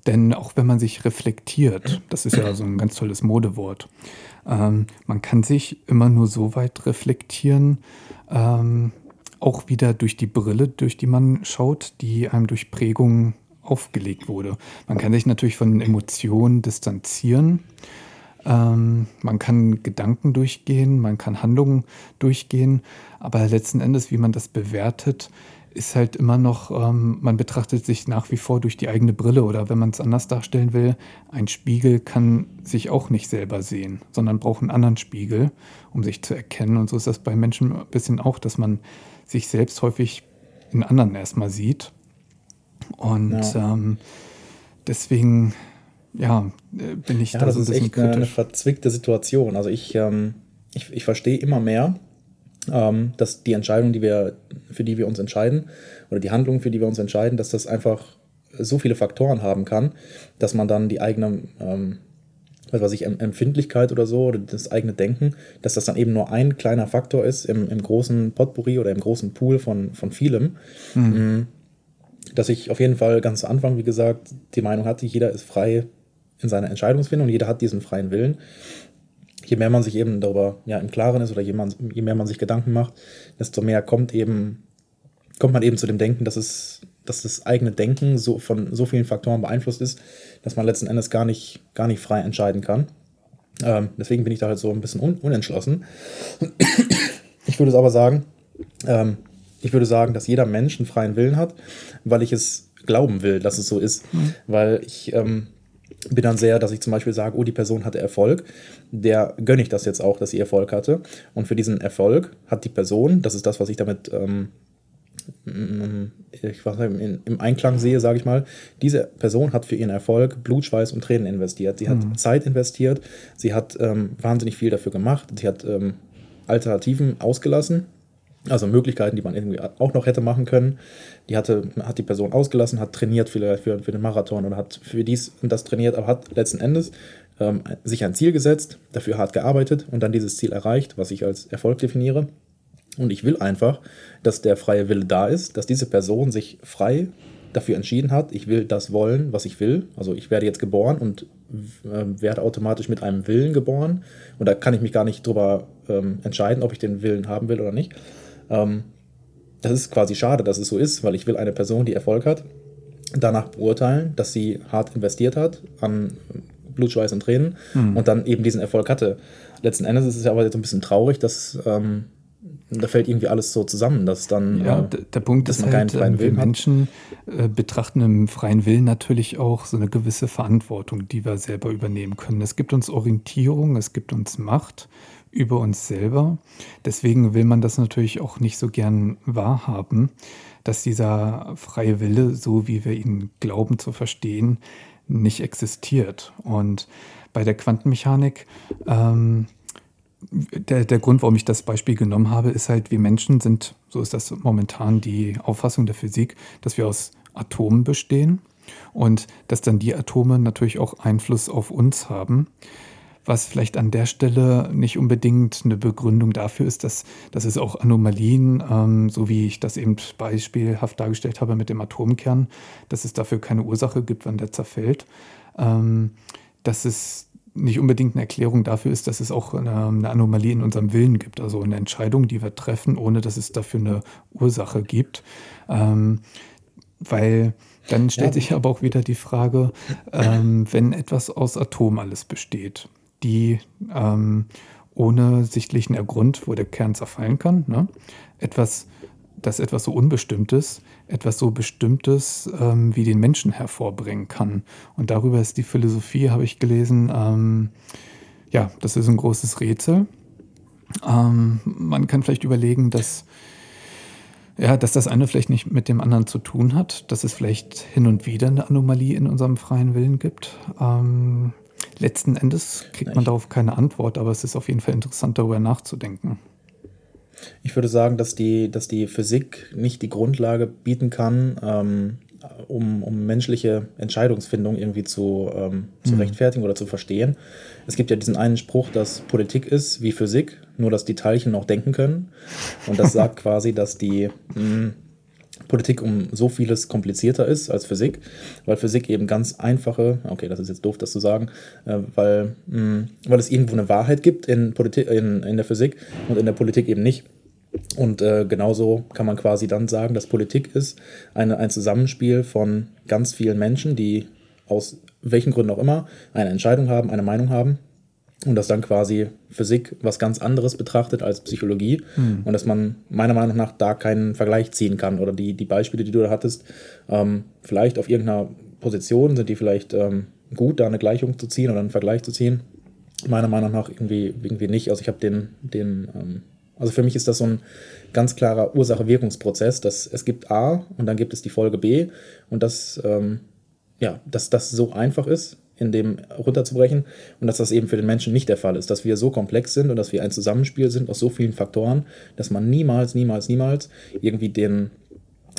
denn auch wenn man sich reflektiert, das ist ja so ein ganz tolles Modewort, ähm, man kann sich immer nur so weit reflektieren, ähm, auch wieder durch die Brille, durch die man schaut, die einem durch Prägungen aufgelegt wurde. Man kann sich natürlich von Emotionen distanzieren. Ähm, man kann Gedanken durchgehen, man kann Handlungen durchgehen, aber letzten Endes, wie man das bewertet, ist halt immer noch, ähm, man betrachtet sich nach wie vor durch die eigene Brille oder wenn man es anders darstellen will, ein Spiegel kann sich auch nicht selber sehen, sondern braucht einen anderen Spiegel, um sich zu erkennen. Und so ist das bei Menschen ein bisschen auch, dass man sich selbst häufig in anderen erstmal sieht. Und ja. ähm, deswegen, ja, äh, bin ich ja, da das so ein ist echt kritisch. eine verzwickte Situation. Also ich, ähm, ich, ich verstehe immer mehr, ähm, dass die Entscheidung, die wir, für die wir uns entscheiden, oder die Handlung, für die wir uns entscheiden, dass das einfach so viele Faktoren haben kann, dass man dann die eigene, ähm, was ich, Empfindlichkeit oder so, oder das eigene Denken, dass das dann eben nur ein kleiner Faktor ist im, im großen Potpourri oder im großen Pool von, von vielem. Mhm. Dass ich auf jeden Fall ganz zu Anfang, wie gesagt, die Meinung hatte, jeder ist frei in seiner Entscheidungsfindung, jeder hat diesen freien Willen je mehr man sich eben darüber ja, im Klaren ist oder je, man, je mehr man sich Gedanken macht, desto mehr kommt eben, kommt man eben zu dem Denken, dass es, dass das eigene Denken so von so vielen Faktoren beeinflusst ist, dass man letzten Endes gar nicht, gar nicht frei entscheiden kann. Ähm, deswegen bin ich da halt so ein bisschen un unentschlossen. Ich würde es aber sagen, ähm, ich würde sagen, dass jeder Mensch einen freien Willen hat, weil ich es glauben will, dass es so ist. Mhm. Weil ich ähm, bin dann sehr, dass ich zum Beispiel sage, oh, die Person hatte Erfolg, der gönne ich das jetzt auch, dass sie Erfolg hatte. Und für diesen Erfolg hat die Person, das ist das, was ich damit ähm, mm, ich weiß nicht, im Einklang sehe, sage ich mal, diese Person hat für ihren Erfolg Blut, Schweiß und Tränen investiert. Sie hat mhm. Zeit investiert, sie hat ähm, wahnsinnig viel dafür gemacht, sie hat ähm, Alternativen ausgelassen also Möglichkeiten, die man irgendwie auch noch hätte machen können. Die hatte, hat die Person ausgelassen, hat trainiert für, für, für den Marathon oder hat für dies und das trainiert, aber hat letzten Endes ähm, sich ein Ziel gesetzt, dafür hart gearbeitet und dann dieses Ziel erreicht, was ich als Erfolg definiere. Und ich will einfach, dass der freie Wille da ist, dass diese Person sich frei dafür entschieden hat, ich will das wollen, was ich will. Also ich werde jetzt geboren und äh, werde automatisch mit einem Willen geboren. Und da kann ich mich gar nicht drüber ähm, entscheiden, ob ich den Willen haben will oder nicht. Ähm, das ist quasi schade, dass es so ist, weil ich will eine Person, die Erfolg hat, danach beurteilen, dass sie hart investiert hat an Blut, Schweiß und Tränen mhm. und dann eben diesen Erfolg hatte. Letzten Endes ist es aber jetzt ein bisschen traurig, dass ähm, da fällt irgendwie alles so zusammen, dass dann ja, äh, der Punkt ist halt, freien wir Menschen äh, betrachten im freien Willen natürlich auch so eine gewisse Verantwortung, die wir selber übernehmen können. Es gibt uns Orientierung, es gibt uns Macht über uns selber. Deswegen will man das natürlich auch nicht so gern wahrhaben, dass dieser freie Wille, so wie wir ihn glauben zu verstehen, nicht existiert. Und bei der Quantenmechanik, ähm, der, der Grund, warum ich das Beispiel genommen habe, ist halt, wir Menschen sind, so ist das momentan die Auffassung der Physik, dass wir aus Atomen bestehen und dass dann die Atome natürlich auch Einfluss auf uns haben was vielleicht an der Stelle nicht unbedingt eine Begründung dafür ist, dass, dass es auch Anomalien, ähm, so wie ich das eben beispielhaft dargestellt habe mit dem Atomkern, dass es dafür keine Ursache gibt, wann der zerfällt. Ähm, dass es nicht unbedingt eine Erklärung dafür ist, dass es auch eine, eine, Anomalie in unserem Willen gibt, also eine Entscheidung, die wir treffen, ohne dass es dafür eine Ursache gibt. Ähm, weil dann stellt ja. sich aber auch wieder die Frage, ähm, wenn etwas aus Atom alles besteht, die ähm, ohne sichtlichen Ergrund, wo der Kern zerfallen kann, ne? etwas, das etwas so Unbestimmtes, etwas so Bestimmtes ähm, wie den Menschen hervorbringen kann. Und darüber ist die Philosophie, habe ich gelesen, ähm, ja, das ist ein großes Rätsel. Ähm, man kann vielleicht überlegen, dass ja, dass das eine vielleicht nicht mit dem anderen zu tun hat, dass es vielleicht hin und wieder eine Anomalie in unserem freien Willen gibt. Ähm, letzten Endes kriegt man darauf keine Antwort, aber es ist auf jeden Fall interessant, darüber nachzudenken. Ich würde sagen, dass die, dass die Physik nicht die Grundlage bieten kann, ähm, um, um menschliche Entscheidungsfindung irgendwie zu, ähm, zu mhm. rechtfertigen oder zu verstehen. Es gibt ja diesen einen Spruch, dass Politik ist wie Physik, nur dass die Teilchen noch denken können. Und das sagt quasi, dass die mh, hm, Politik um so vieles komplizierter ist als Physik, weil Physik eben ganz einfache, okay, das ist jetzt doof, das zu sagen, äh, weil, mh, hm, weil es irgendwo eine Wahrheit gibt in, Politik, in, in der Physik und in der Politik eben nicht. Und äh, genauso kann man quasi dann sagen, dass Politik ist eine, ein Zusammenspiel von ganz vielen Menschen, die aus welchen Gründen auch immer eine Entscheidung haben, eine Meinung haben. Und dass dann quasi Physik was ganz anderes betrachtet als Psychologie. Hm. Und dass man meiner Meinung nach da keinen Vergleich ziehen kann. Oder die, die Beispiele, die du da hattest, ähm, vielleicht auf irgendeiner Position sind die vielleicht ähm, gut, da eine Gleichung zu ziehen oder einen Vergleich zu ziehen. Meiner Meinung nach irgendwie, irgendwie nicht. Also ich habe den, den ähm, also für mich ist das so ein ganz klarer Ursache-Wirkungsprozess, dass es gibt A und dann gibt es die Folge B und dass, ähm, ja, dass das so einfach ist, in dem runterzubrechen und dass das eben für den Menschen nicht der Fall ist, dass wir so komplex sind und dass wir ein Zusammenspiel sind aus so vielen Faktoren, dass man niemals, niemals, niemals irgendwie den,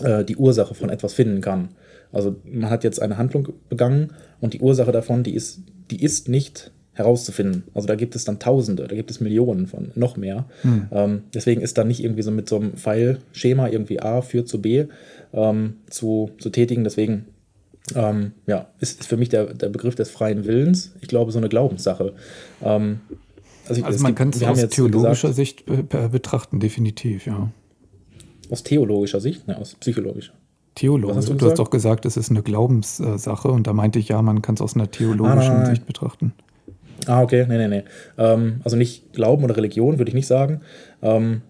äh, die Ursache von etwas finden kann. Also man hat jetzt eine Handlung begangen und die Ursache davon, die ist, die ist nicht herauszufinden. Also da gibt es dann Tausende, da gibt es Millionen von, noch mehr. Hm. Ähm, deswegen ist da nicht irgendwie so mit so einem Pfeilschema irgendwie A führt zu B ähm, zu, zu tätigen. Deswegen ähm, ja, ist, ist für mich der, der Begriff des freien Willens, ich glaube, so eine Glaubenssache. Ähm, also, also man kann es aus theologischer gesagt, Sicht be betrachten, definitiv, ja. Aus theologischer Sicht? Ne, aus psychologischer. Theologisch. Hast du, du hast doch gesagt, es ist eine Glaubenssache und da meinte ich ja, man kann es aus einer theologischen ah, Sicht betrachten. Ah, okay, nee, nee, nee. Ähm, also nicht Glauben oder Religion, würde ich nicht sagen. Ähm,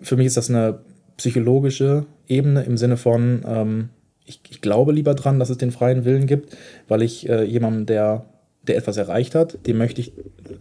für mich ist das eine psychologische Ebene im Sinne von, ähm, ich, ich, glaube lieber dran, dass es den freien Willen gibt, weil ich äh, jemandem, der, der etwas erreicht hat, dem möchte ich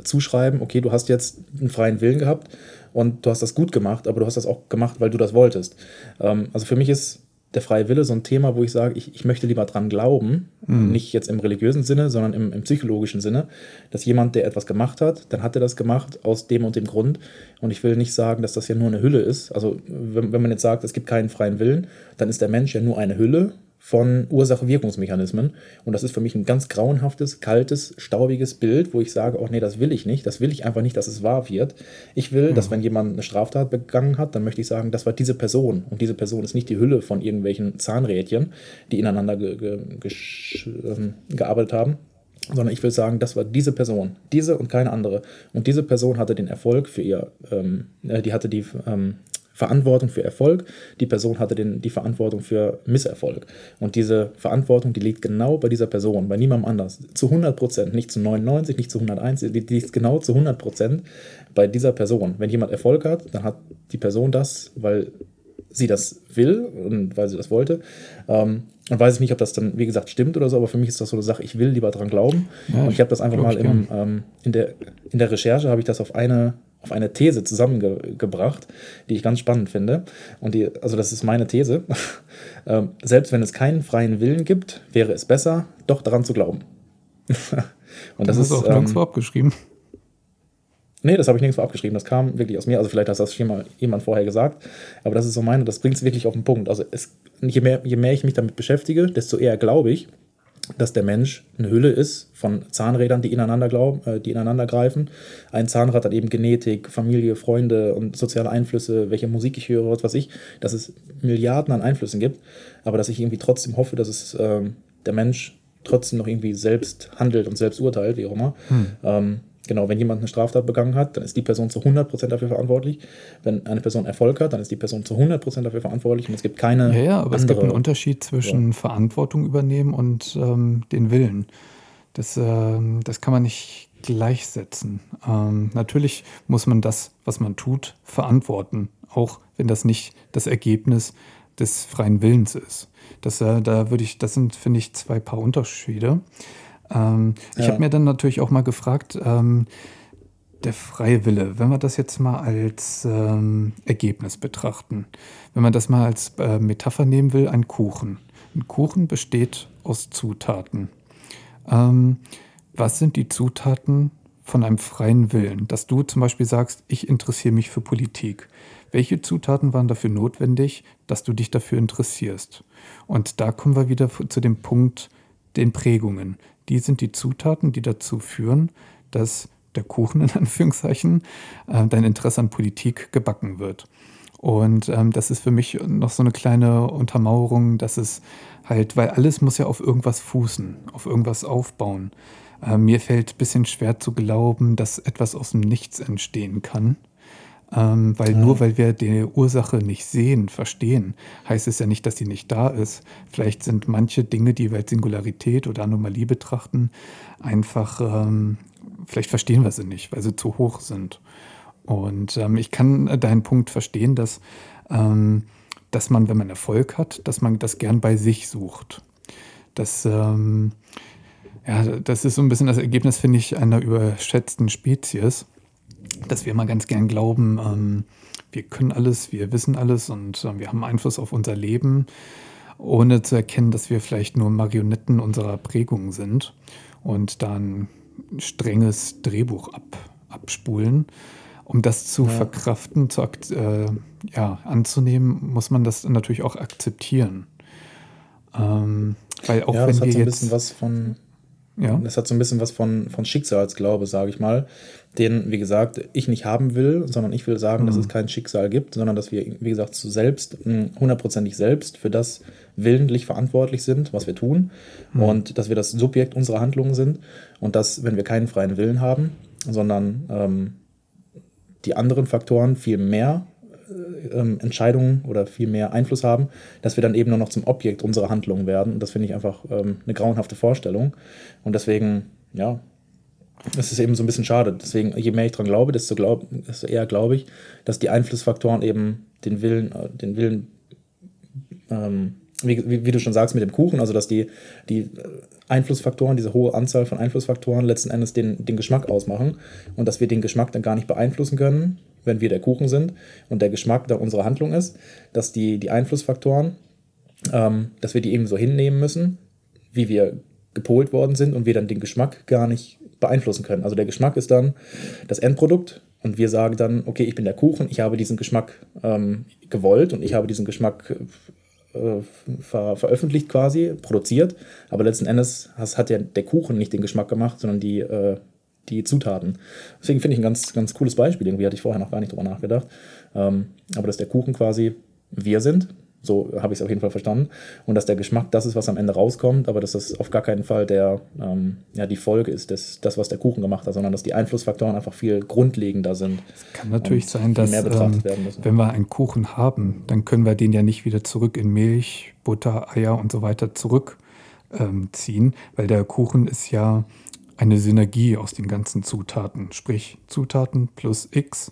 zuschreiben, okay, du hast jetzt einen freien Willen gehabt und du hast das gut gemacht, aber du hast das auch gemacht, weil du das wolltest. Ähm, also für mich ist der freie Wille so ein Thema, wo ich sage, ich, ich möchte lieber dran glauben, mhm. nicht jetzt im religiösen Sinne, sondern im, im, psychologischen Sinne, dass jemand, der etwas gemacht hat, dann hat er das gemacht aus dem und dem Grund. Und ich will nicht sagen, dass das ja nur eine Hülle ist. Also wenn, wenn man jetzt sagt, es gibt keinen freien Willen, dann ist der Mensch ja nur eine Hülle von Ursache-Wirkungsmechanismen. Und das ist für mich ein ganz grauenhaftes, kaltes, staubiges Bild, wo ich sage, oh nee, das will ich nicht. Das will ich einfach nicht, dass es wahr wird. Ich will, mhm. dass wenn jemand eine Straftat begangen hat, dann möchte ich sagen, das war diese Person. Und diese Person ist nicht die Hülle von irgendwelchen Zahnrädchen, die ineinander ge ge ähm, gearbeitet haben, sondern ich will sagen, das war diese Person, diese und keine andere. Und diese Person hatte den Erfolg für ihr, ähm, äh, die hatte die ähm, Verantwortung für Erfolg, die Person hatte den, die Verantwortung für Misserfolg. Und diese Verantwortung, die liegt genau bei dieser Person, bei niemandem anders. Zu 100 Prozent, nicht zu 99, nicht zu 101, die liegt genau zu 100 Prozent bei dieser Person. Wenn jemand Erfolg hat, dann hat die Person das, weil sie das will und weil sie das wollte. Ähm, und weiß ich nicht, ob das dann, wie gesagt, stimmt oder so, aber für mich ist das so eine Sache, ich will lieber dran glauben. Ja, und ich habe das einfach mal im, ähm, in, der, in der Recherche, habe ich das auf eine auf eine These zusammengebracht, die ich ganz spannend finde. Und die, also das ist meine These. Ähm, selbst wenn es keinen freien Willen gibt, wäre es besser, doch daran zu glauben. Und das, das ist auch ähm, nirgendwo abgeschrieben. Nee, das habe ich nirgendwo abgeschrieben. Das kam wirklich aus mir. Also vielleicht hat das schon mal jemand vorher gesagt. Aber das ist so meine, das bringt es wirklich auf den Punkt. Also es, je, mehr, je mehr ich mich damit beschäftige, desto eher glaube ich, dass der Mensch eine Hülle ist von Zahnrädern, die ineinander, glauben, äh, die ineinander greifen. Ein Zahnrad hat eben Genetik, Familie, Freunde und soziale Einflüsse, welche Musik ich höre, was weiß ich, dass es Milliarden an Einflüssen gibt, aber dass ich irgendwie trotzdem hoffe, dass es äh, der Mensch trotzdem noch irgendwie selbst handelt und selbst urteilt, wie auch immer. Hm. Ähm, Genau, wenn jemand eine Straftat begangen hat, dann ist die Person zu 100% dafür verantwortlich. Wenn eine Person Erfolg hat, dann ist die Person zu 100% dafür verantwortlich und es gibt keine. Ja, ja, aber es gibt einen Unterschied zwischen ja. Verantwortung übernehmen und ähm, den Willen. Das, ähm, das kann man nicht gleichsetzen. Ähm, natürlich muss man das, was man tut, verantworten, auch wenn das nicht das Ergebnis des freien Willens ist. Das, äh, da würde ich, das sind, finde ich, zwei Paar Unterschiede. Ähm, ja. Ich habe mir dann natürlich auch mal gefragt, ähm, der freie Wille, wenn wir das jetzt mal als ähm, Ergebnis betrachten, wenn man das mal als äh, Metapher nehmen will, ein Kuchen. Ein Kuchen besteht aus Zutaten. Ähm, was sind die Zutaten von einem freien Willen? Dass du zum Beispiel sagst, ich interessiere mich für Politik. Welche Zutaten waren dafür notwendig, dass du dich dafür interessierst? Und da kommen wir wieder zu dem Punkt den Prägungen die sind die Zutaten, die dazu führen, dass der Kuchen in Anführungszeichen, äh, dein Interesse an Politik gebacken wird. Und ähm, das ist für mich noch so eine kleine Untermauerung, dass es halt, weil alles muss ja auf irgendwas fußen, auf irgendwas aufbauen. Äh, mir fällt ein bisschen schwer zu glauben, dass etwas aus dem Nichts entstehen kann. Ähm, weil ja. nur weil wir die Ursache nicht sehen, verstehen, heißt es ja nicht, dass sie nicht da ist. Vielleicht sind manche Dinge, die wir als Singularität oder Anomalie betrachten, einfach, ähm, vielleicht verstehen wir sie nicht, weil sie zu hoch sind. Und ähm, ich kann deinen Punkt verstehen, dass, ähm, dass man, wenn man Erfolg hat, dass man das gern bei sich sucht. Das, ähm, ja, das ist so ein bisschen das Ergebnis, finde ich, einer überschätzten Spezies dass wir immer ganz gern glauben, ähm, wir können alles, wir wissen alles und äh, wir haben Einfluss auf unser Leben, ohne zu erkennen, dass wir vielleicht nur Marionetten unserer Prägung sind und dann strenges Drehbuch ab, abspulen. Um das zu ja. verkraften, zu, äh, ja, anzunehmen, muss man das natürlich auch akzeptieren. Ähm, weil auch ja, wenn das wir hat so ein bisschen was von, ja. das hat so ein bisschen was von, von Schicksalsglaube, sage ich mal den, wie gesagt, ich nicht haben will, sondern ich will sagen, mhm. dass es kein Schicksal gibt, sondern dass wir, wie gesagt, zu selbst, hm, hundertprozentig selbst für das willentlich verantwortlich sind, was wir tun mhm. und dass wir das Subjekt unserer Handlungen sind und dass, wenn wir keinen freien Willen haben, sondern ähm, die anderen Faktoren viel mehr ähm, Entscheidungen oder viel mehr Einfluss haben, dass wir dann eben nur noch zum Objekt unserer Handlungen werden. Und das finde ich einfach ähm, eine grauenhafte Vorstellung. Und deswegen, ja, das ist eben so ein bisschen schade. Deswegen, je mehr ich daran glaube, desto, glaub, desto eher glaube ich, dass die Einflussfaktoren eben den Willen, äh, den Willen, ähm, wie, wie, wie, du schon sagst, mit dem Kuchen, also dass die, die Einflussfaktoren, diese hohe Anzahl von Einflussfaktoren letzten Endes den, den Geschmack ausmachen und dass wir den Geschmack dann gar nicht beeinflussen können, wenn wir der Kuchen sind und der Geschmack da unsere Handlung ist, dass die, die Einflussfaktoren, ähm, dass wir die eben so hinnehmen müssen, wie wir gepolt worden sind und wir dann den Geschmack gar nicht beeinflussen können. Also der Geschmack ist dann das Endprodukt und wir sagen dann, okay, ich bin der Kuchen, ich habe diesen Geschmack ähm, gewollt und ich habe diesen Geschmack äh, ver veröffentlicht quasi, produziert, aber letzten Endes hat der, der Kuchen nicht den Geschmack gemacht, sondern die, äh, die Zutaten. Deswegen finde ich ein ganz, ganz cooles Beispiel, irgendwie hatte ich vorher noch gar nicht drüber nachgedacht. Ähm, aber dass der Kuchen quasi wir sind, so habe ich es auf jeden Fall verstanden. Und dass der Geschmack das ist, was am Ende rauskommt, aber dass das auf gar keinen Fall der, ähm, ja, die Folge ist, des, das, was der Kuchen gemacht hat, sondern dass die Einflussfaktoren einfach viel grundlegender sind. Es kann natürlich sein, dass ähm, wenn wir einen Kuchen haben, dann können wir den ja nicht wieder zurück in Milch, Butter, Eier und so weiter zurückziehen, ähm, weil der Kuchen ist ja eine Synergie aus den ganzen Zutaten, sprich Zutaten plus X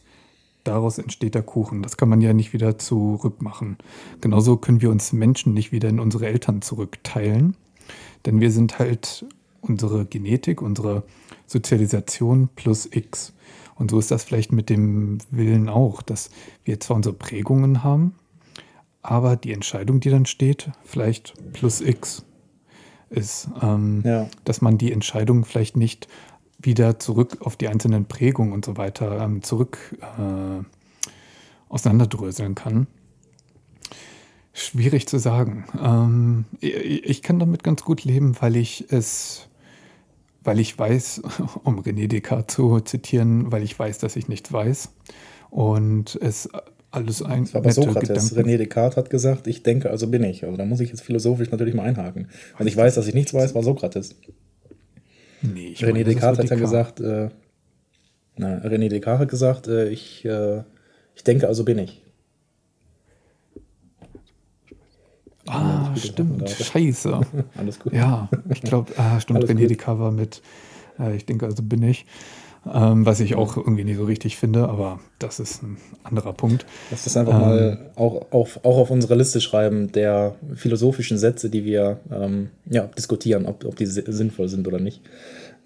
daraus entsteht der Kuchen. Das kann man ja nicht wieder zurückmachen. Genauso können wir uns Menschen nicht wieder in unsere Eltern zurückteilen, denn wir sind halt unsere Genetik, unsere Sozialisation plus X. Und so ist das vielleicht mit dem Willen auch, dass wir zwar unsere Prägungen haben, aber die Entscheidung, die dann steht, vielleicht plus X ist, ähm, ja. dass man die Entscheidung vielleicht nicht wieder zurück auf die einzelnen Prägungen und so weiter ähm, zurück äh, auseinanderdröseln kann. Schwierig zu sagen. Ähm, ich, ich, kann damit ganz gut leben, weil ich es, weil ich weiß, um René Descartes zu zitieren, weil ich weiß, dass ich nichts weiß und es alles ein. Das war bei Sokrates. Gedanken. René Descartes hat gesagt, ich denke, also bin ich. Also da muss ich jetzt philosophisch natürlich mal einhaken. Und ich weiß, dass ich nichts weiß, war Sokrates. Nee, ich René meine, Descartes hat ja gesagt, äh, na, René Descartes hat gesagt, äh, ich, äh, ich denke, also bin ich. Ah, stimmt. Scheiße. Alles gut. Ja, ich glaube, ah, stimmt. Alles René gut. Descartes war mit, äh, ich denke, also bin ich. Ähm, was ich auch irgendwie nicht so richtig finde, aber das ist ein anderer Punkt. Lass das einfach ähm, mal auch, auf, auch auf unsere Liste schreiben, der philosophischen Sätze, die wir ähm, ja, diskutieren, ob, ob die sinnvoll sind oder nicht.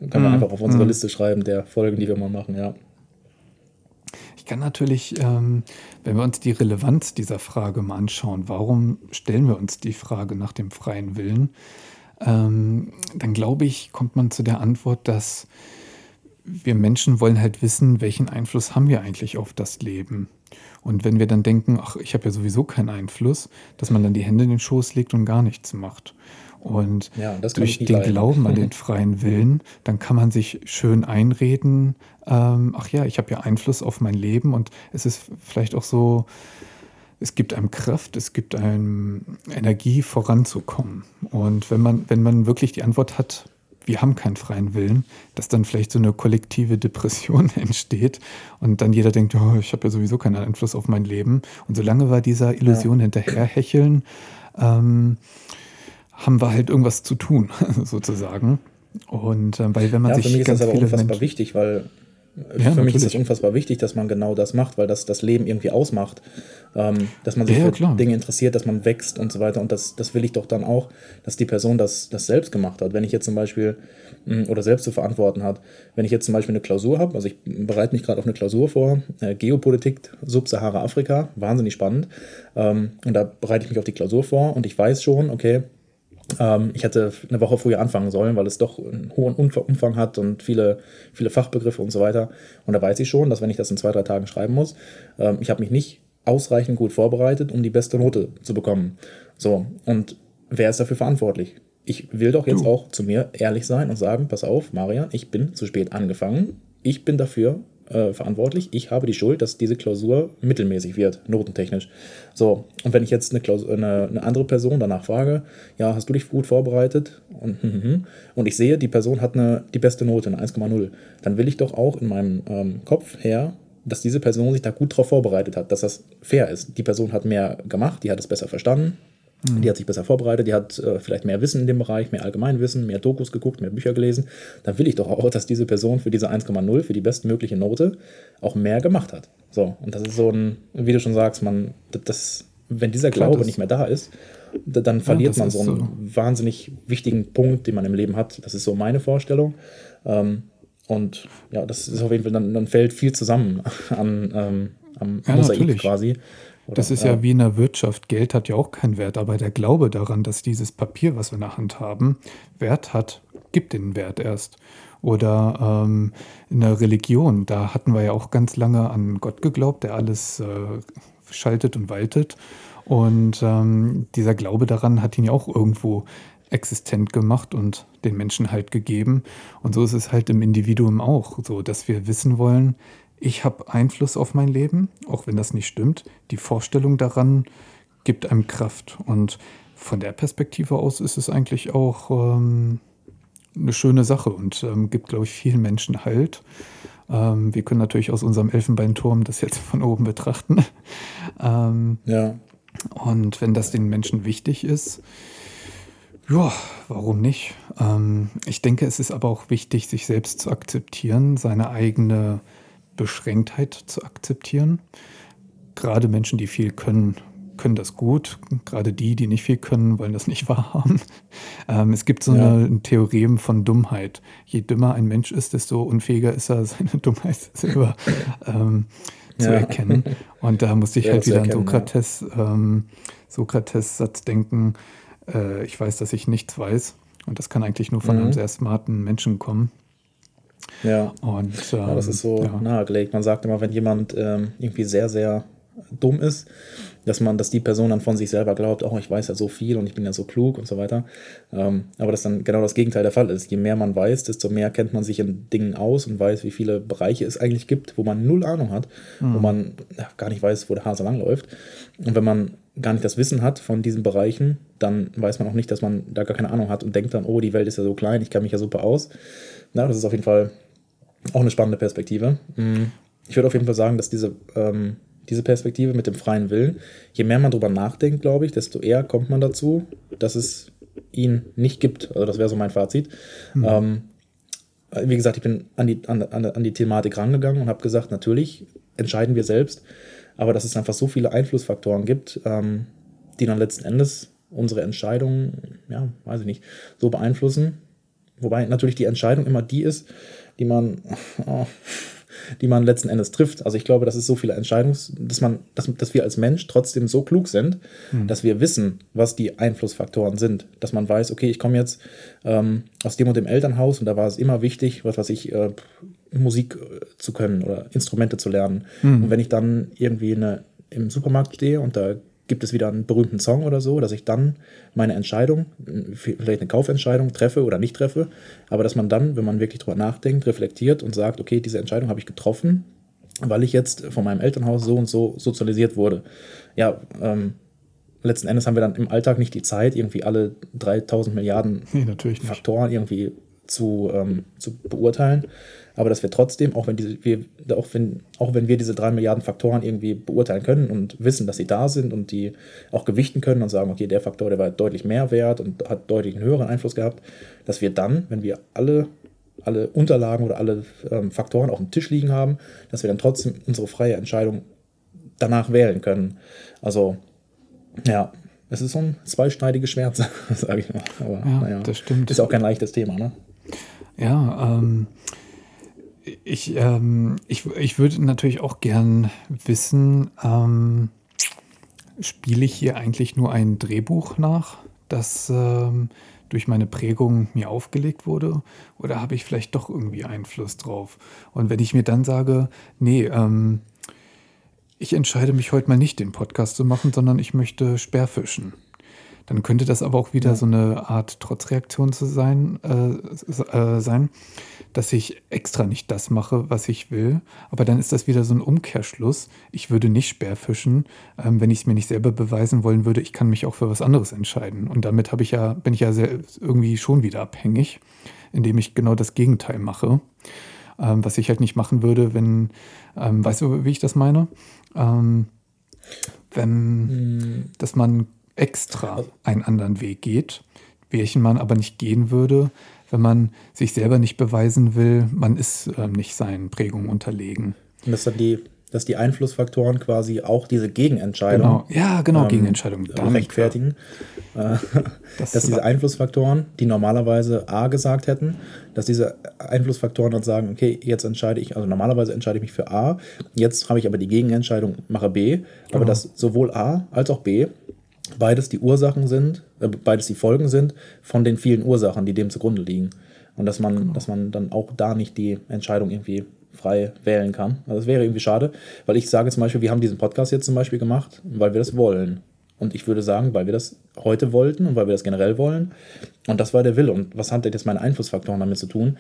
Kann man mm, einfach auf unsere mm. Liste schreiben, der Folgen, die wir mal machen, ja. Ich kann natürlich, ähm, wenn wir uns die Relevanz dieser Frage mal anschauen, warum stellen wir uns die Frage nach dem freien Willen, ähm, dann glaube ich, kommt man zu der Antwort, dass wir Menschen wollen halt wissen, welchen Einfluss haben wir eigentlich auf das Leben. Und wenn wir dann denken, ach, ich habe ja sowieso keinen Einfluss, dass man dann die Hände in den Schoß legt und gar nichts macht. Und ja, durch den leiden. Glauben an den freien Willen, dann kann man sich schön einreden, ähm, ach ja, ich habe ja Einfluss auf mein Leben und es ist vielleicht auch so, es gibt einem Kraft, es gibt einem Energie voranzukommen. Und wenn man, wenn man wirklich die Antwort hat, wir haben keinen freien Willen, dass dann vielleicht so eine kollektive Depression entsteht und dann jeder denkt, oh, ich habe ja sowieso keinen Einfluss auf mein Leben. Und solange wir dieser Illusion ja. hinterherhecheln, ähm, haben wir halt irgendwas zu tun, sozusagen. Und äh, weil wenn man ja, sich für mich ist das aber unfassbar Menschen wichtig, weil ja, für mich ist es unfassbar wichtig, dass man genau das macht, weil das das Leben irgendwie ausmacht. Ähm, dass man sich ja, für klar. Dinge interessiert, dass man wächst und so weiter. Und das, das will ich doch dann auch, dass die Person das, das selbst gemacht hat. Wenn ich jetzt zum Beispiel mh, oder selbst zu verantworten hat, wenn ich jetzt zum Beispiel eine Klausur habe, also ich bereite mich gerade auf eine Klausur vor, äh, Geopolitik Sub-Sahara-Afrika, wahnsinnig spannend. Ähm, und da bereite ich mich auf die Klausur vor und ich weiß schon, okay, ähm, ich hätte eine Woche früher anfangen sollen, weil es doch einen hohen Umfang hat und viele, viele Fachbegriffe und so weiter. Und da weiß ich schon, dass wenn ich das in zwei, drei Tagen schreiben muss, ähm, ich habe mich nicht ausreichend gut vorbereitet, um die beste Note zu bekommen. So, und wer ist dafür verantwortlich? Ich will doch jetzt du. auch zu mir ehrlich sein und sagen, pass auf, Marian, ich bin zu spät angefangen. Ich bin dafür äh, verantwortlich. Ich habe die Schuld, dass diese Klausur mittelmäßig wird, notentechnisch. So, und wenn ich jetzt eine, Klausur, eine, eine andere Person danach frage, ja, hast du dich gut vorbereitet? Und, hm, hm, hm, und ich sehe, die Person hat eine, die beste Note, eine 1,0, dann will ich doch auch in meinem ähm, Kopf her, dass diese Person sich da gut drauf vorbereitet hat, dass das fair ist. Die Person hat mehr gemacht, die hat es besser verstanden, die hat sich besser vorbereitet, die hat äh, vielleicht mehr Wissen in dem Bereich, mehr Allgemeinwissen, mehr Dokus geguckt, mehr Bücher gelesen. Dann will ich doch auch, dass diese Person für diese 1,0, für die bestmögliche Note, auch mehr gemacht hat. So, und das ist so ein, wie du schon sagst, man, das, wenn dieser Klar, Glaube nicht mehr da ist, dann verliert ja, man so einen so. wahnsinnig wichtigen Punkt, den man im Leben hat. Das ist so meine Vorstellung. Ähm, und ja, das ist auf jeden Fall, dann, dann fällt viel zusammen an, ähm, am ja, Mosaik natürlich. quasi. Oder, das ist ja. ja wie in der Wirtschaft. Geld hat ja auch keinen Wert, aber der Glaube daran, dass dieses Papier, was wir in der Hand haben, Wert hat, gibt den Wert erst. Oder ähm, in der Religion, da hatten wir ja auch ganz lange an Gott geglaubt, der alles äh, schaltet und waltet. Und ähm, dieser Glaube daran hat ihn ja auch irgendwo existent gemacht und den Menschen halt gegeben. Und so ist es halt im Individuum auch, so dass wir wissen wollen, ich habe Einfluss auf mein Leben, auch wenn das nicht stimmt. Die Vorstellung daran gibt einem Kraft. Und von der Perspektive aus ist es eigentlich auch ähm, eine schöne Sache und ähm, gibt, glaube ich, vielen Menschen Halt. Ähm, wir können natürlich aus unserem Elfenbeinturm das jetzt von oben betrachten. Ähm, ja. Und wenn das den Menschen wichtig ist, ja, warum nicht? Ähm, ich denke, es ist aber auch wichtig, sich selbst zu akzeptieren, seine eigene Beschränktheit zu akzeptieren. Gerade Menschen, die viel können, können das gut. Gerade die, die nicht viel können, wollen das nicht wahrhaben. Ähm, es gibt so ja. eine, ein Theorem von Dummheit. Je dümmer ein Mensch ist, desto unfähiger ist er, seine Dummheit selber ähm, ja. zu erkennen. Und da musste ich ja, halt wieder an Sokrates, ähm, Sokrates Satz denken, äh, ich weiß, dass ich nichts weiß. Und das kann eigentlich nur von mhm. einem sehr smarten Menschen kommen. Ja. Und, ähm, ja, das ist so ja. nahegelegt. Man sagt immer, wenn jemand ähm, irgendwie sehr, sehr dumm ist, dass man, dass die Person dann von sich selber glaubt, oh, ich weiß ja so viel und ich bin ja so klug und so weiter. Ähm, aber dass dann genau das Gegenteil der Fall ist. Je mehr man weiß, desto mehr kennt man sich in Dingen aus und weiß, wie viele Bereiche es eigentlich gibt, wo man null Ahnung hat, mhm. wo man ja, gar nicht weiß, wo der Hase langläuft. Und wenn man gar nicht das Wissen hat von diesen Bereichen, dann weiß man auch nicht, dass man da gar keine Ahnung hat und denkt dann, oh, die Welt ist ja so klein, ich kann mich ja super aus. Na, das ist auf jeden Fall auch eine spannende Perspektive. Mhm. Ich würde auf jeden Fall sagen, dass diese ähm, diese Perspektive mit dem freien Willen. Je mehr man darüber nachdenkt, glaube ich, desto eher kommt man dazu, dass es ihn nicht gibt. Also das wäre so mein Fazit. Mhm. Ähm, wie gesagt, ich bin an die, an, an die Thematik rangegangen und habe gesagt, natürlich entscheiden wir selbst, aber dass es einfach so viele Einflussfaktoren gibt, ähm, die dann letzten Endes unsere Entscheidungen, ja, weiß ich nicht, so beeinflussen. Wobei natürlich die Entscheidung immer die ist, die man, oh, die man letzten Endes trifft. Also ich glaube, das ist so viele Entscheidungs, dass man, dass, dass wir als Mensch trotzdem so klug sind, mhm. dass wir wissen, was die Einflussfaktoren sind. Dass man weiß, okay, ich komme jetzt ähm, aus dem und dem Elternhaus und da war es immer wichtig, was weiß ich, äh, Musik äh, zu können oder Instrumente zu lernen. Mhm. Und wenn ich dann irgendwie eine, im Supermarkt stehe und da gibt es wieder einen berühmten Song oder so, dass ich dann meine Entscheidung, vielleicht eine Kaufentscheidung treffe oder nicht treffe, aber dass man dann, wenn man wirklich drüber nachdenkt, reflektiert und sagt, okay, diese Entscheidung habe ich getroffen, weil ich jetzt von meinem Elternhaus so und so sozialisiert wurde. Ja, ähm, letzten Endes haben wir dann im Alltag nicht die Zeit, irgendwie alle 3000 Milliarden nee, Faktoren irgendwie zu, ähm, zu beurteilen aber dass wir trotzdem, auch wenn, diese, wir, auch, wenn, auch wenn wir diese drei Milliarden Faktoren irgendwie beurteilen können und wissen, dass sie da sind und die auch gewichten können und sagen, okay, der Faktor, der war deutlich mehr wert und hat deutlich einen höheren Einfluss gehabt, dass wir dann, wenn wir alle, alle Unterlagen oder alle ähm, Faktoren auf dem Tisch liegen haben, dass wir dann trotzdem unsere freie Entscheidung danach wählen können. Also, ja, es ist so ein zweischneidiges Schwert, sage ich mal. Aber ja, naja, das stimmt. Ist auch kein leichtes Thema, ne? Ja, ähm, ich, ähm, ich, ich würde natürlich auch gern wissen, ähm, spiele ich hier eigentlich nur ein Drehbuch nach, das ähm, durch meine Prägung mir aufgelegt wurde? Oder habe ich vielleicht doch irgendwie Einfluss drauf? Und wenn ich mir dann sage, nee, ähm, ich entscheide mich heute mal nicht, den Podcast zu machen, sondern ich möchte Sperrfischen dann könnte das aber auch wieder so eine Art Trotzreaktion zu sein, äh, äh, sein, dass ich extra nicht das mache, was ich will. Aber dann ist das wieder so ein Umkehrschluss. Ich würde nicht Sperrfischen, ähm, wenn ich es mir nicht selber beweisen wollen würde, ich kann mich auch für was anderes entscheiden. Und damit habe ich ja, bin ich ja sehr, irgendwie schon wieder abhängig, indem ich genau das Gegenteil mache. Ähm, was ich halt nicht machen würde, wenn, ähm, weißt du, wie ich das meine? Ähm, wenn, mhm. dass man extra einen anderen Weg geht, welchen man aber nicht gehen würde, wenn man sich selber nicht beweisen will, man ist äh, nicht seinen Prägungen unterlegen. Und das ist die, dass die Einflussfaktoren quasi auch diese Gegenentscheidung. Genau. Ja, genau, ähm, Gegenentscheidung. rechtfertigen. Äh, das dass diese Einflussfaktoren, die normalerweise A gesagt hätten, dass diese Einflussfaktoren dann sagen, okay, jetzt entscheide ich, also normalerweise entscheide ich mich für A, jetzt habe ich aber die Gegenentscheidung, mache B, aber genau. dass sowohl A als auch B beides die Ursachen sind, äh, beides die Folgen sind von den vielen Ursachen, die dem zugrunde liegen. Und dass man, genau. dass man dann auch da nicht die Entscheidung irgendwie frei wählen kann. Also das wäre irgendwie schade, weil ich sage zum Beispiel, wir haben diesen Podcast jetzt zum Beispiel gemacht, weil wir das wollen. Und ich würde sagen, weil wir das heute wollten und weil wir das generell wollen. Und das war der Wille. Und was hat jetzt meine Einflussfaktoren damit zu tun?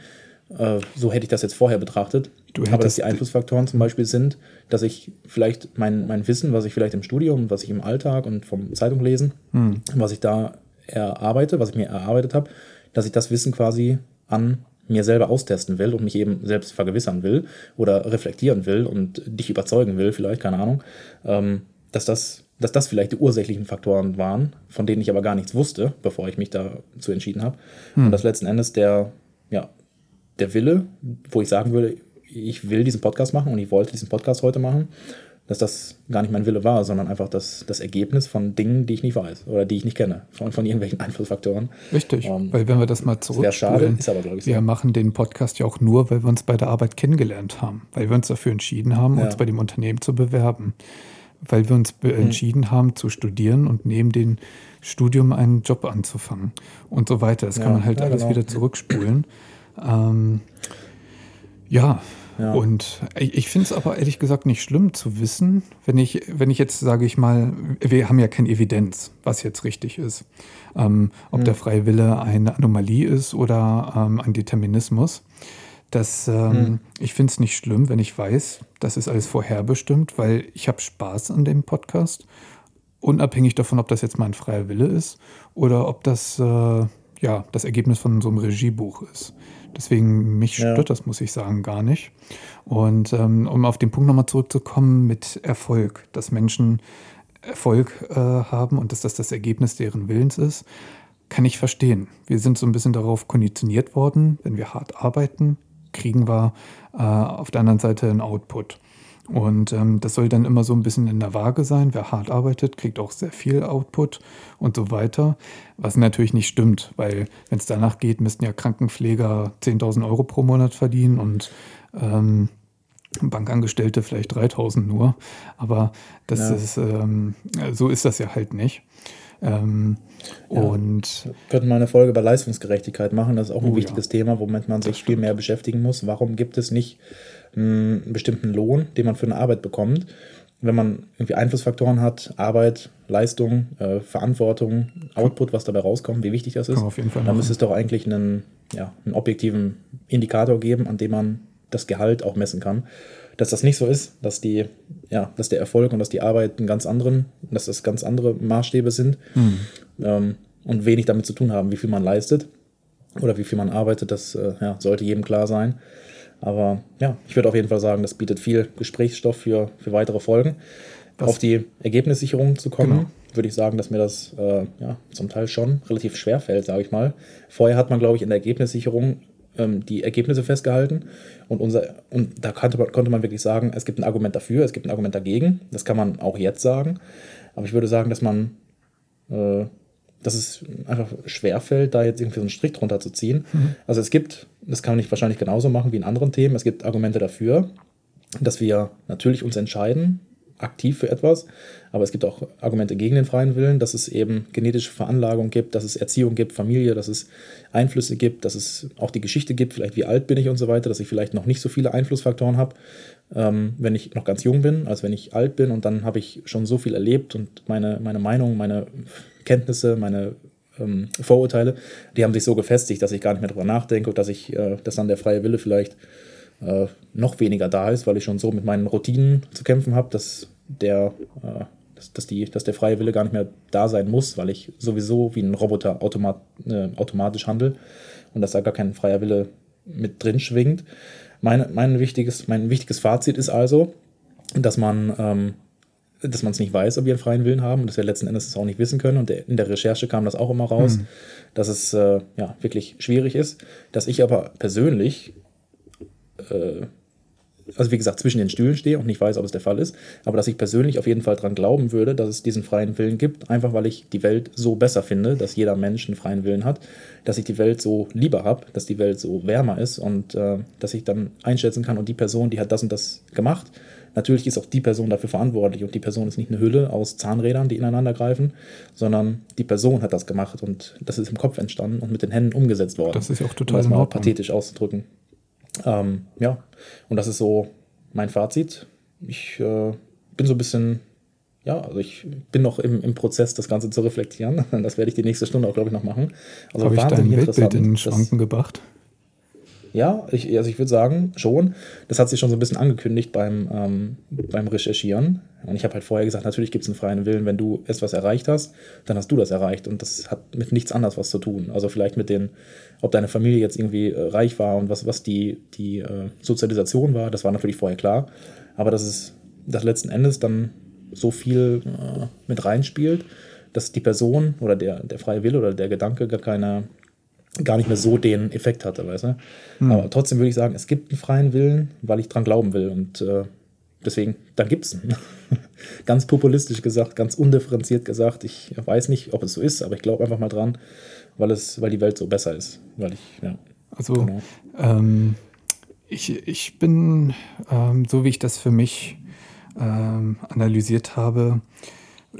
Äh, so hätte ich das jetzt vorher betrachtet. Du Aber dass die Einflussfaktoren zum Beispiel sind, dass ich vielleicht mein, mein Wissen, was ich vielleicht im Studium, was ich im Alltag und vom Zeitung lesen, hm. was ich da erarbeite, was ich mir erarbeitet habe, dass ich das Wissen quasi an mir selber austesten will und mich eben selbst vergewissern will oder reflektieren will und dich überzeugen will, vielleicht, keine Ahnung, ähm, dass das dass das vielleicht die ursächlichen Faktoren waren, von denen ich aber gar nichts wusste, bevor ich mich dazu entschieden habe. Hm. Und dass letzten Endes der, ja, der Wille, wo ich sagen würde, ich will diesen Podcast machen und ich wollte diesen Podcast heute machen, dass das gar nicht mein Wille war, sondern einfach das, das Ergebnis von Dingen, die ich nicht weiß oder die ich nicht kenne, von, von irgendwelchen Einflussfaktoren. Richtig, ähm, weil wenn wir das mal zurück schade, ist aber, glaube ich, so. wir machen den Podcast ja auch nur, weil wir uns bei der Arbeit kennengelernt haben, weil wir uns dafür entschieden haben, ja. uns bei dem Unternehmen zu bewerben, weil wir uns mhm. entschieden haben zu studieren und neben dem Studium einen Job anzufangen und so weiter. Das ja, kann man halt ja, alles genau. wieder zurückspulen. Ähm, ja, Ja. Und ich, finde es aber ehrlich gesagt nicht schlimm zu wissen, wenn ich, wenn ich jetzt sage ich mal, wir haben ja keine Evidenz, was jetzt richtig ist. Ähm, ob mhm. der freie Wille eine Anomalie ist oder ähm, ein Determinismus. Das, mhm. Ich finde es nicht schlimm, wenn ich weiß, das ist alles vorherbestimmt, weil ich habe Spaß an dem Podcast. Unabhängig davon, ob das jetzt mein freier Wille ist oder ob das äh, ja, das Ergebnis von so einem Regiebuch ist. Deswegen, mich stört ja. das, muss ich sagen, gar nicht. Und ähm, um auf den Punkt nochmal zurückzukommen mit Erfolg, dass Menschen Erfolg äh, haben und dass das das Ergebnis deren Willens ist, kann ich verstehen. Wir sind so ein bisschen darauf konditioniert worden, wenn wir hart arbeiten, kriegen wir äh, auf der anderen Seite einen Output. Und ähm, das soll dann immer so ein bisschen in der Waage sein. Wer hart arbeitet, kriegt auch sehr viel Output und so weiter. Was natürlich nicht stimmt, weil wenn es danach geht, müssten ja Krankenpfleger 10.000 Euro pro Monat verdienen und ähm, Bankangestellte vielleicht 3.000 nur. Aber das ja. ist, ähm, so ist das ja halt nicht. Ähm, ja, und wir könnten mal eine Folge über Leistungsgerechtigkeit machen. Das ist auch ein oh, wichtiges ja. Thema, womit man sich viel mehr beschäftigen muss. Warum gibt es nicht einen bestimmten Lohn, den man für eine Arbeit bekommt. Wenn man irgendwie Einflussfaktoren hat, Arbeit, Leistung, äh, Verantwortung, Output, was dabei rauskommt, wie wichtig das ist, dann müsste es doch eigentlich einen, ja, einen objektiven Indikator geben, an dem man das Gehalt auch messen kann. Dass das nicht so ist, dass die, ja, dass der Erfolg und dass die Arbeit einen ganz anderen, dass das ganz andere Maßstäbe sind mhm. ähm, und wenig damit zu tun haben, wie viel man leistet oder wie viel man arbeitet, das äh, ja, sollte jedem klar sein. Aber ja, ich würde auf jeden Fall sagen, das bietet viel Gesprächsstoff für, für weitere Folgen. Was? Auf die Ergebnissicherung zu kommen, genau. würde ich sagen, dass mir das äh, ja, zum Teil schon relativ schwer fällt, sage ich mal. Vorher hat man, glaube ich, in der Ergebnissicherung ähm, die Ergebnisse festgehalten und, unser, und da konnte man, konnte man wirklich sagen, es gibt ein Argument dafür, es gibt ein Argument dagegen. Das kann man auch jetzt sagen. Aber ich würde sagen, dass man äh, dass es einfach schwerfällt, da jetzt irgendwie so einen Strich drunter zu ziehen. Mhm. Also es gibt, das kann man nicht wahrscheinlich genauso machen wie in anderen Themen, es gibt Argumente dafür, dass wir natürlich uns entscheiden, aktiv für etwas, aber es gibt auch Argumente gegen den freien Willen, dass es eben genetische Veranlagung gibt, dass es Erziehung gibt, Familie, dass es Einflüsse gibt, dass es auch die Geschichte gibt, vielleicht wie alt bin ich und so weiter, dass ich vielleicht noch nicht so viele Einflussfaktoren habe, ähm, wenn ich noch ganz jung bin, als wenn ich alt bin und dann habe ich schon so viel erlebt und meine, meine Meinung, meine Kenntnisse, meine ähm, Vorurteile, die haben sich so gefestigt, dass ich gar nicht mehr darüber nachdenke und dass ich, äh, dass dann der freie Wille vielleicht äh, noch weniger da ist, weil ich schon so mit meinen Routinen zu kämpfen habe, dass der, äh, dass, dass, die, dass der freie Wille gar nicht mehr da sein muss, weil ich sowieso wie ein Roboter automat, äh, automatisch handle und dass da gar kein freier Wille mit drin schwingt. Mein, mein, wichtiges, mein wichtiges Fazit ist also, dass man ähm, dass man es nicht weiß, ob wir einen freien Willen haben und dass wir letzten Endes es auch nicht wissen können. Und der, in der Recherche kam das auch immer raus, mhm. dass es äh, ja, wirklich schwierig ist. Dass ich aber persönlich, äh, also wie gesagt, zwischen den Stühlen stehe und nicht weiß, ob es der Fall ist, aber dass ich persönlich auf jeden Fall daran glauben würde, dass es diesen freien Willen gibt, einfach weil ich die Welt so besser finde, dass jeder Mensch einen freien Willen hat, dass ich die Welt so lieber habe, dass die Welt so wärmer ist und äh, dass ich dann einschätzen kann und die Person, die hat das und das gemacht Natürlich ist auch die Person dafür verantwortlich und die Person ist nicht eine Hülle aus Zahnrädern, die ineinander greifen, sondern die Person hat das gemacht und das ist im Kopf entstanden und mit den Händen umgesetzt worden. Das ist ja auch total um das mal pathetisch auszudrücken. Ähm, ja, und das ist so mein Fazit. Ich äh, bin so ein bisschen, ja, also ich bin noch im, im Prozess, das Ganze zu reflektieren. Das werde ich die nächste Stunde auch, glaube ich, noch machen. Also Habe ich dein Weltbild in den Schwanken gebracht? Ja, ich, also ich würde sagen, schon. Das hat sich schon so ein bisschen angekündigt beim, ähm, beim Recherchieren. Und ich habe halt vorher gesagt, natürlich gibt es einen freien Willen, wenn du etwas erreicht hast, dann hast du das erreicht. Und das hat mit nichts anderes was zu tun. Also vielleicht mit den, ob deine Familie jetzt irgendwie äh, reich war und was, was die, die äh, Sozialisation war, das war natürlich vorher klar. Aber dass es das letzten Endes dann so viel äh, mit reinspielt, dass die Person oder der, der freie Wille oder der Gedanke gar keine gar nicht mehr so den Effekt hatte, weißt du? Mhm. Aber trotzdem würde ich sagen, es gibt einen freien Willen, weil ich dran glauben will. Und äh, deswegen, dann gibt es einen. ganz populistisch gesagt, ganz undifferenziert gesagt. Ich weiß nicht, ob es so ist, aber ich glaube einfach mal dran, weil, es, weil die Welt so besser ist. Weil ich, ja. Also, genau. ähm, ich, ich bin, ähm, so wie ich das für mich ähm, analysiert habe,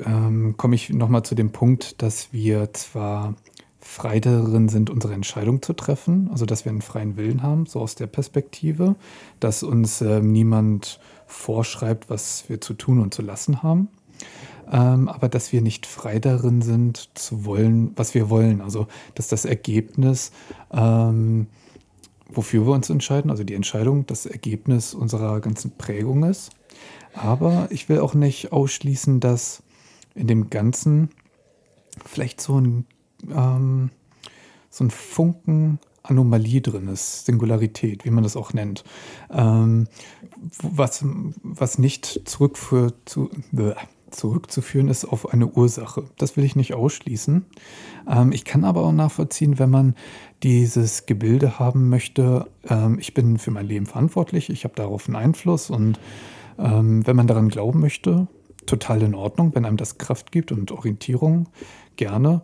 ähm, komme ich nochmal zu dem Punkt, dass wir zwar frei darin sind, unsere Entscheidung zu treffen, also dass wir einen freien Willen haben, so aus der Perspektive, dass uns äh, niemand vorschreibt, was wir zu tun und zu lassen haben, ähm, aber dass wir nicht frei darin sind, zu wollen, was wir wollen, also dass das Ergebnis, ähm, wofür wir uns entscheiden, also die Entscheidung, das Ergebnis unserer ganzen Prägung ist. Aber ich will auch nicht ausschließen, dass in dem Ganzen vielleicht so ein ähm, so ein Funken Anomalie drin ist, Singularität, wie man das auch nennt, ähm, was, was nicht zurückführt zu, bleh, zurückzuführen ist auf eine Ursache. Das will ich nicht ausschließen. Ähm, ich kann aber auch nachvollziehen, wenn man dieses Gebilde haben möchte, ähm, ich bin für mein Leben verantwortlich, ich habe darauf einen Einfluss und ähm, wenn man daran glauben möchte, total in Ordnung, wenn einem das Kraft gibt und Orientierung, gerne.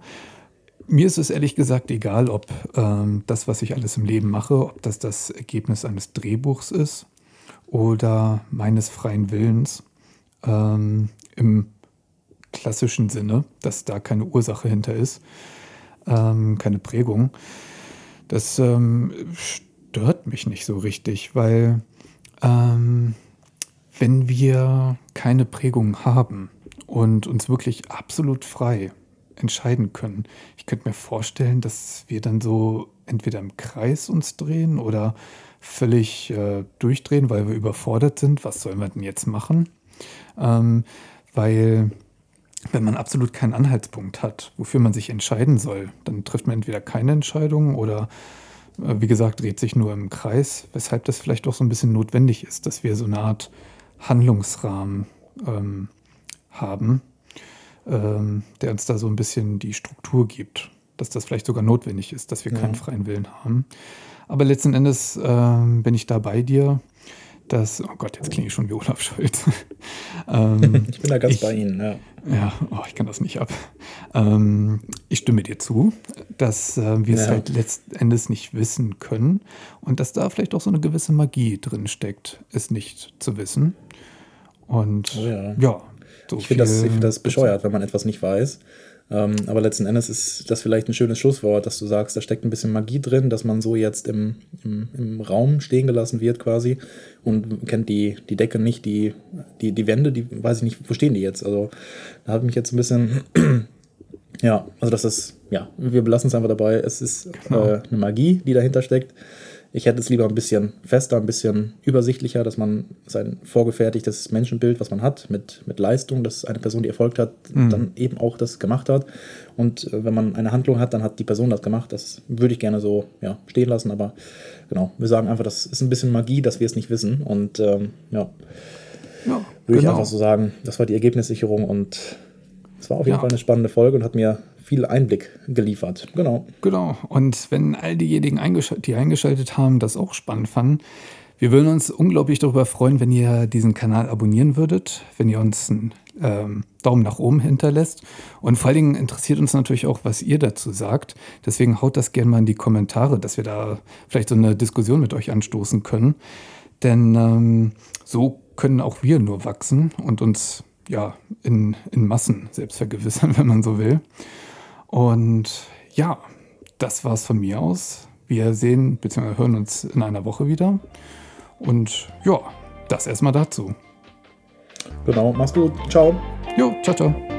Mir ist es ehrlich gesagt egal, ob ähm, das, was ich alles im Leben mache, ob das das Ergebnis eines Drehbuchs ist oder meines freien Willens ähm, im klassischen Sinne, dass da keine Ursache hinter ist, ähm, keine Prägung. Das ähm, stört mich nicht so richtig, weil ähm, wenn wir keine Prägung haben und uns wirklich absolut frei entscheiden können. Ich könnte mir vorstellen, dass wir dann so entweder im Kreis uns drehen oder völlig äh, durchdrehen, weil wir überfordert sind. Was sollen wir denn jetzt machen? Ähm, weil wenn man absolut keinen Anhaltspunkt hat, wofür man sich entscheiden soll, dann trifft man entweder keine Entscheidung oder äh, wie gesagt, dreht sich nur im Kreis, weshalb das vielleicht auch so ein bisschen notwendig ist, dass wir so eine Art Handlungsrahmen ähm, haben, ähm, der uns da so ein bisschen die Struktur gibt, dass das vielleicht sogar notwendig ist, dass wir ja. keinen freien Willen haben. Aber letzten Endes ähm, bin ich da bei dir, dass, oh Gott, jetzt klinge ich schon wie Olaf Scholz. ähm, ich bin da ganz ich, bei Ihnen, ja. Ja, oh, ich kann das nicht ab. Ähm, ich stimme dir zu, dass äh, wir ja. es halt letzten Endes nicht wissen können und dass da vielleicht auch so eine gewisse Magie drin steckt, es nicht zu wissen. Und oh ja. ja so ich finde das, find das bescheuert, wenn man etwas nicht weiß. Ähm, aber letzten Endes ist das vielleicht ein schönes Schlusswort, dass du sagst, da steckt ein bisschen Magie drin, dass man so jetzt im, im, im Raum stehen gelassen wird quasi und kennt die, die Decke nicht, die, die, die Wände, die weiß ich nicht, wo stehen die jetzt? Also da habe ich mich jetzt ein bisschen, ja, also das ist, ja, wir belassen es einfach dabei. Es ist genau. äh, eine Magie, die dahinter steckt. Ich hätte es lieber ein bisschen fester, ein bisschen übersichtlicher, dass man sein vorgefertigtes Menschenbild, was man hat, mit, mit Leistung, dass eine Person, die erfolgt hat, mhm. dann eben auch das gemacht hat. Und äh, wenn man eine Handlung hat, dann hat die Person das gemacht. Das würde ich gerne so ja, stehen lassen. Aber genau, wir sagen einfach, das ist ein bisschen Magie, dass wir es nicht wissen. Und ähm, ja, ja würde genau. ich einfach so sagen, das war die Ergebnissicherung und es war auf jeden ja. Fall eine spannende Folge und hat mir viel Einblick geliefert. Genau. Genau. Und wenn all diejenigen, die eingeschaltet haben, das auch spannend fanden, wir würden uns unglaublich darüber freuen, wenn ihr diesen Kanal abonnieren würdet, wenn ihr uns einen ähm, Daumen nach oben hinterlässt. Und vor allen Dingen interessiert uns natürlich auch, was ihr dazu sagt. Deswegen haut das gerne mal in die Kommentare, dass wir da vielleicht so eine Diskussion mit euch anstoßen können. Denn ähm, so können auch wir nur wachsen und uns ja in, in Massen selbst vergewissern, wenn man so will. Und ja, das war's von mir aus. Wir sehen bzw. hören uns in einer Woche wieder. Und ja, das erstmal dazu. Genau, mach's gut. Ciao. Jo, ciao, ciao.